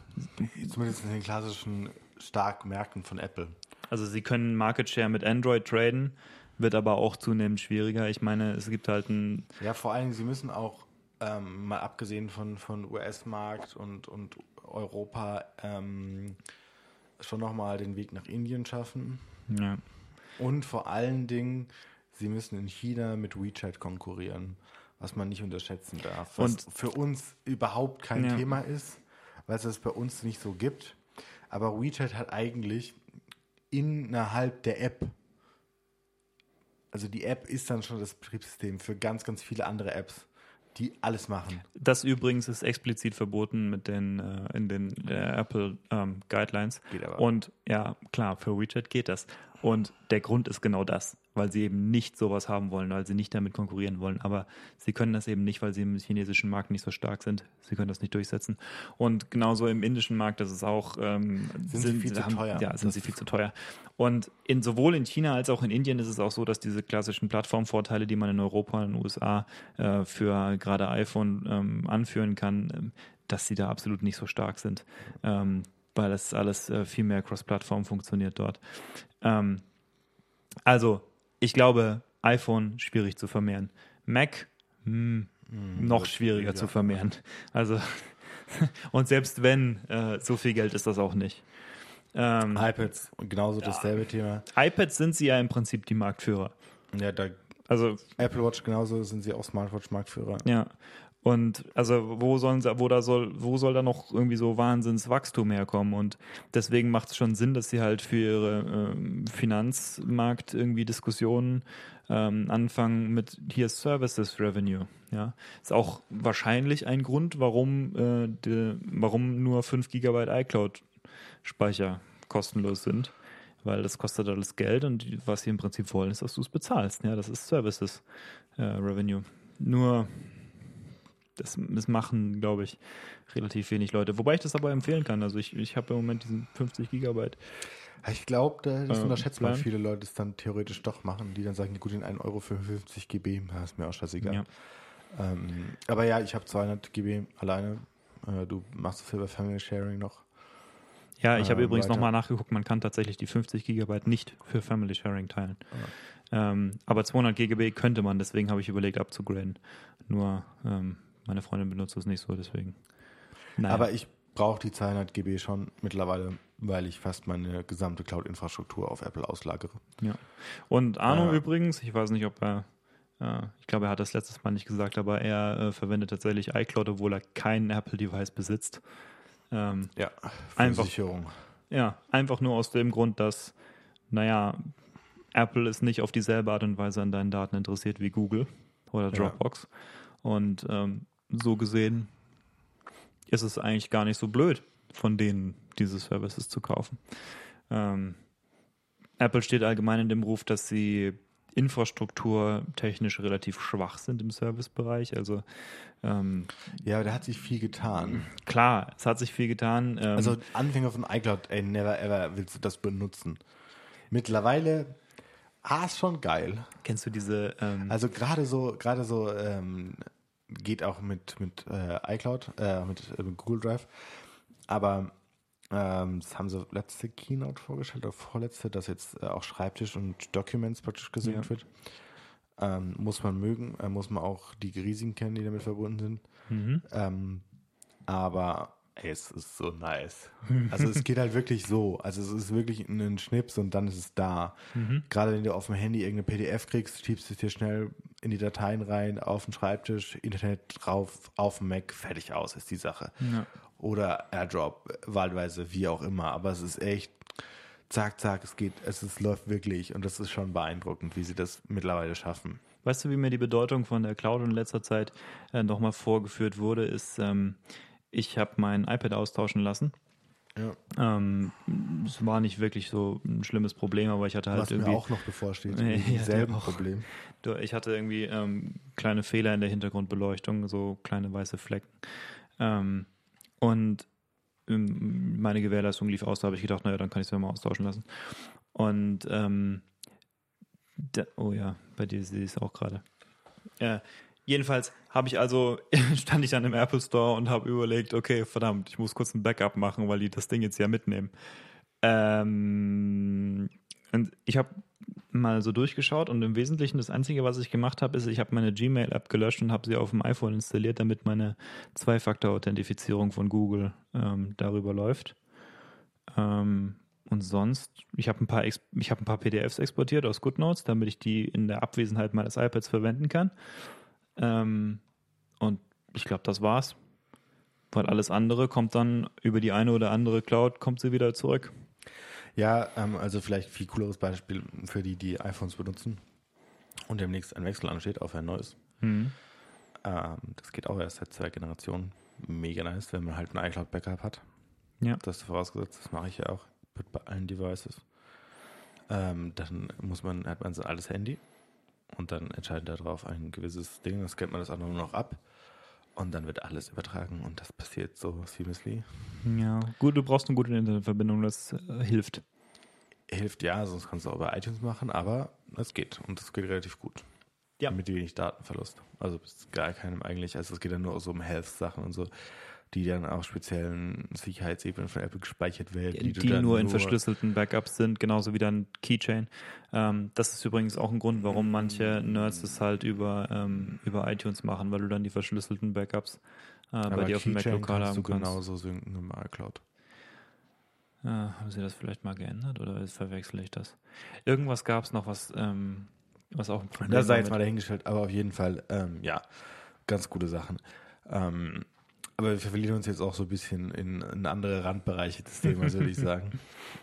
zumindest in den klassischen starken Märkten von Apple. Also sie können Market Share mit Android traden, wird aber auch zunehmend schwieriger. Ich meine, es gibt halt ein Ja, vor allem, sie müssen auch, ähm, mal abgesehen von, von US-Markt und, und Europa, ähm, schon nochmal den Weg nach Indien schaffen. ja, Und vor allen Dingen, sie müssen in China mit WeChat konkurrieren, was man nicht unterschätzen darf. Was Und- für uns überhaupt kein Ja. Thema ist, weil es das bei uns nicht so gibt. Aber WeChat hat eigentlich innerhalb der App, also die App ist dann schon das Betriebssystem für ganz, ganz viele andere Apps, die alles machen. Das übrigens ist explizit verboten mit den äh, in den äh, Apple ähm, Guidelines. Geht aber. Und ja, klar, für WeChat geht das. Und der Grund ist genau das, weil sie eben nicht sowas haben wollen, weil sie nicht damit konkurrieren wollen. Aber sie können das eben nicht, weil sie im chinesischen Markt nicht so stark sind. Sie können das nicht durchsetzen. Und genauso im indischen Markt, das ist auch ähm, Sind sie viel zu teuer. Ja, sind Das- sie viel zu teuer. Und in sowohl in China als auch in Indien ist es auch so, dass diese klassischen Plattformvorteile, die man in Europa und den USA äh, für gerade iPhone ähm, anführen kann, ähm, dass sie da absolut nicht so stark sind. Ähm, weil das alles äh, viel mehr Cross-Plattform funktioniert dort. Ähm, also, ich glaube, iPhone schwierig zu vermehren. Mac hm, noch schwieriger zu vermehren. Also, (laughs) und selbst wenn, äh, so viel Geld ist das auch nicht. Ähm, iPads, genauso dasselbe Thema. iPads sind sie ja im Prinzip die Marktführer. Ja, da Also, Apple Watch genauso sind sie auch Smartwatch-Marktführer. ja. Und also wo sollen sie, wo da soll, wo soll da noch irgendwie so Wahnsinnswachstum herkommen? Und deswegen macht es schon Sinn, dass sie halt für ihre ähm, Finanzmarkt irgendwie Diskussionen ähm, anfangen mit hier Services Revenue. Ja, ist auch wahrscheinlich ein Grund, warum äh, de, warum nur 5 GB iCloud Speicher kostenlos sind, weil das kostet alles Geld und die- was sie im Prinzip wollen, ist, dass du es bezahlst. Ja, das ist Services äh, Revenue. Nur das, das machen, glaube ich, relativ wenig Leute. Wobei ich das aber empfehlen kann. Also ich, ich habe im Moment diesen 50 Gigabyte. Ich glaube, das Ähm, unterschätzt man viele Leute, es dann theoretisch doch machen, die dann sagen, gut, in 1 Euro für 50 GB, ist mir auch scheißegal. Ja. Ähm, aber ja, ich habe 200 GB alleine. Äh, du machst es ja bei Family Sharing noch. Ja, ich habe Äh, übrigens nochmal nachgeguckt, man kann tatsächlich die 50 Gigabyte nicht für Family Sharing teilen. Ähm, aber 200 GB könnte man, deswegen habe ich überlegt abzugraden. Nur ähm, meine Freundin benutzt es nicht so, deswegen. Naja. Aber ich brauche die 200 GB schon mittlerweile, weil ich fast meine gesamte Cloud-Infrastruktur auf Apple auslagere. Ja. Und Arno Ja. übrigens, ich weiß nicht, ob er, äh, ich glaube, er hat das letztes Mal nicht gesagt, aber er äh, verwendet tatsächlich iCloud, obwohl er kein Apple-Device besitzt. Ähm, Ja, Einfach- Sicherung. ja, einfach nur aus dem Grund, dass, naja, Apple ist nicht auf dieselbe Art und Weise an deinen Daten interessiert wie Google oder Dropbox. Und ähm, so gesehen ist es eigentlich gar nicht so blöd, von denen diese Services zu kaufen. Ähm, Apple steht allgemein in dem Ruf, dass sie infrastrukturtechnisch relativ schwach sind im Servicebereich. Also ähm, Ja, da hat sich viel getan. klar, es hat sich viel getan. Ähm, Also Anfänger von iCloud, ey, never ever willst du das benutzen. Mittlerweile, ah, ist schon geil. kennst du diese ähm, Also gerade so, gerade so ähm, geht auch mit, mit äh, iCloud, äh, mit, äh, mit Google Drive. Aber ähm, das haben sie letzte Keynote vorgestellt, oder vorletzte, dass jetzt äh, auch Schreibtisch und Documents praktisch gesynkt Ja. wird. Ähm, muss man mögen, äh, muss man auch die Risiken kennen, die damit verbunden sind. Mhm. Ähm, aber ey, es ist so nice. (laughs) Also es geht halt wirklich so. Also es ist wirklich ein Schnips und dann ist es da. Mhm. Gerade wenn du auf dem Handy irgendeine PDF kriegst, schiebst du es dir schnell in die Dateien rein, auf den Schreibtisch, Internet drauf, auf dem Mac, fertig aus ist die Sache. Ja. Oder AirDrop, wahlweise, wie auch immer. Aber es ist echt, zack, zack, es geht, es ist, läuft wirklich und das ist schon beeindruckend, wie sie das mittlerweile schaffen. Weißt du, wie mir die Bedeutung von der Cloud in letzter Zeit äh, nochmal vorgeführt wurde, ist, ähm, ich habe mein iPad austauschen lassen. Ja. Ähm, es war nicht wirklich so ein schlimmes Problem, aber ich hatte halt Was mir irgendwie. auch noch bevorsteht, (laughs) selben auch. Problem. Ich hatte irgendwie ähm, kleine Fehler in der Hintergrundbeleuchtung, so kleine weiße Flecken. Ähm, und ähm, meine Gewährleistung lief aus, da habe ich gedacht, naja, dann kann ich es ja mal austauschen lassen. Und ähm, da, oh ja, bei dir sehe ich es auch gerade. Äh, jedenfalls habe ich also, (laughs) stand ich dann im Apple Store und habe überlegt, okay, verdammt, ich muss kurz ein Backup machen, weil die das Ding jetzt ja mitnehmen. Ähm, und ich habe mal so durchgeschaut und im Wesentlichen das Einzige, was ich gemacht habe, ist, ich habe meine Gmail-App gelöscht und habe sie auf dem iPhone installiert, damit meine Zwei-Faktor-Authentifizierung von Google ähm, darüber läuft. Ähm, und sonst, ich habe ein habe ein paar PDFs exportiert aus GoodNotes, damit ich die in der Abwesenheit meines iPads verwenden kann. Ähm, und ich glaube, das war's. Weil alles andere kommt dann über die eine oder andere Cloud, kommt sie wieder zurück. Ja, ähm, also vielleicht viel cooleres Beispiel für die, die iPhones benutzen und demnächst ein Wechsel ansteht auf ein neues. Mhm. Ähm, das geht auch erst seit zwei Generationen. Mega nice, wenn man halt ein iCloud-Backup hat. Ja. Das ist vorausgesetzt, das mache ich ja auch bei allen Devices. Ähm, dann muss man, hat man so alles Handy und dann entscheidet darauf ein gewisses Ding, dann scannt man das andere nur noch ab und dann wird alles übertragen und das passiert so seamlessly. Ja, gut, du brauchst eine gute Internetverbindung, das äh, hilft. Hilft ja, sonst kannst du auch bei iTunes machen, aber es geht und es geht relativ gut. Ja. Mit wenig Datenverlust. Also bis gar keinem eigentlich. Also es geht dann nur so um Health-Sachen und so, die dann auf speziellen Sicherheitsebenen von Apple gespeichert werden. Die, du dann nur in verschlüsselten Backups sind, genauso wie dann Keychain. Ähm, das ist übrigens auch ein Grund, warum manche Nerds es halt über, ähm, über iTunes machen, weil du dann die verschlüsselten Backups äh, bei Aber dir auf dem Mac lokal kannst haben du kannst. genauso synken im iCloud. Ja, haben sie das vielleicht mal geändert oder verwechsel ich das? Irgendwas gab es noch, was, ähm, was auch ein Problem Das sei jetzt mal dahingestellt, aber auf jeden Fall, ähm, ja, ganz gute Sachen. Ähm, aber wir verlieren uns jetzt auch so ein bisschen in, in andere Randbereiche des Themas, würde ich (laughs) sagen.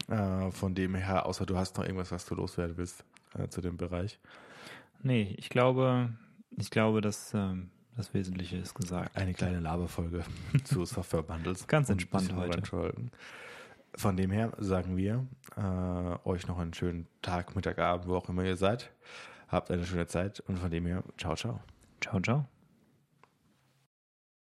Äh, von dem her, außer du hast noch irgendwas, was du loswerden willst äh, zu dem Bereich. Nee, ich glaube, ich glaube, dass ähm, das Wesentliche ist gesagt. Eine kleine Laberfolge (laughs) zu Software-Bundles. Ganz und ein entspannt heute. Von dem her sagen wir äh, euch noch einen schönen Tag, Mittag, Abend, wo auch immer ihr seid. Habt eine schöne Zeit und von dem her, ciao, ciao. Ciao, ciao.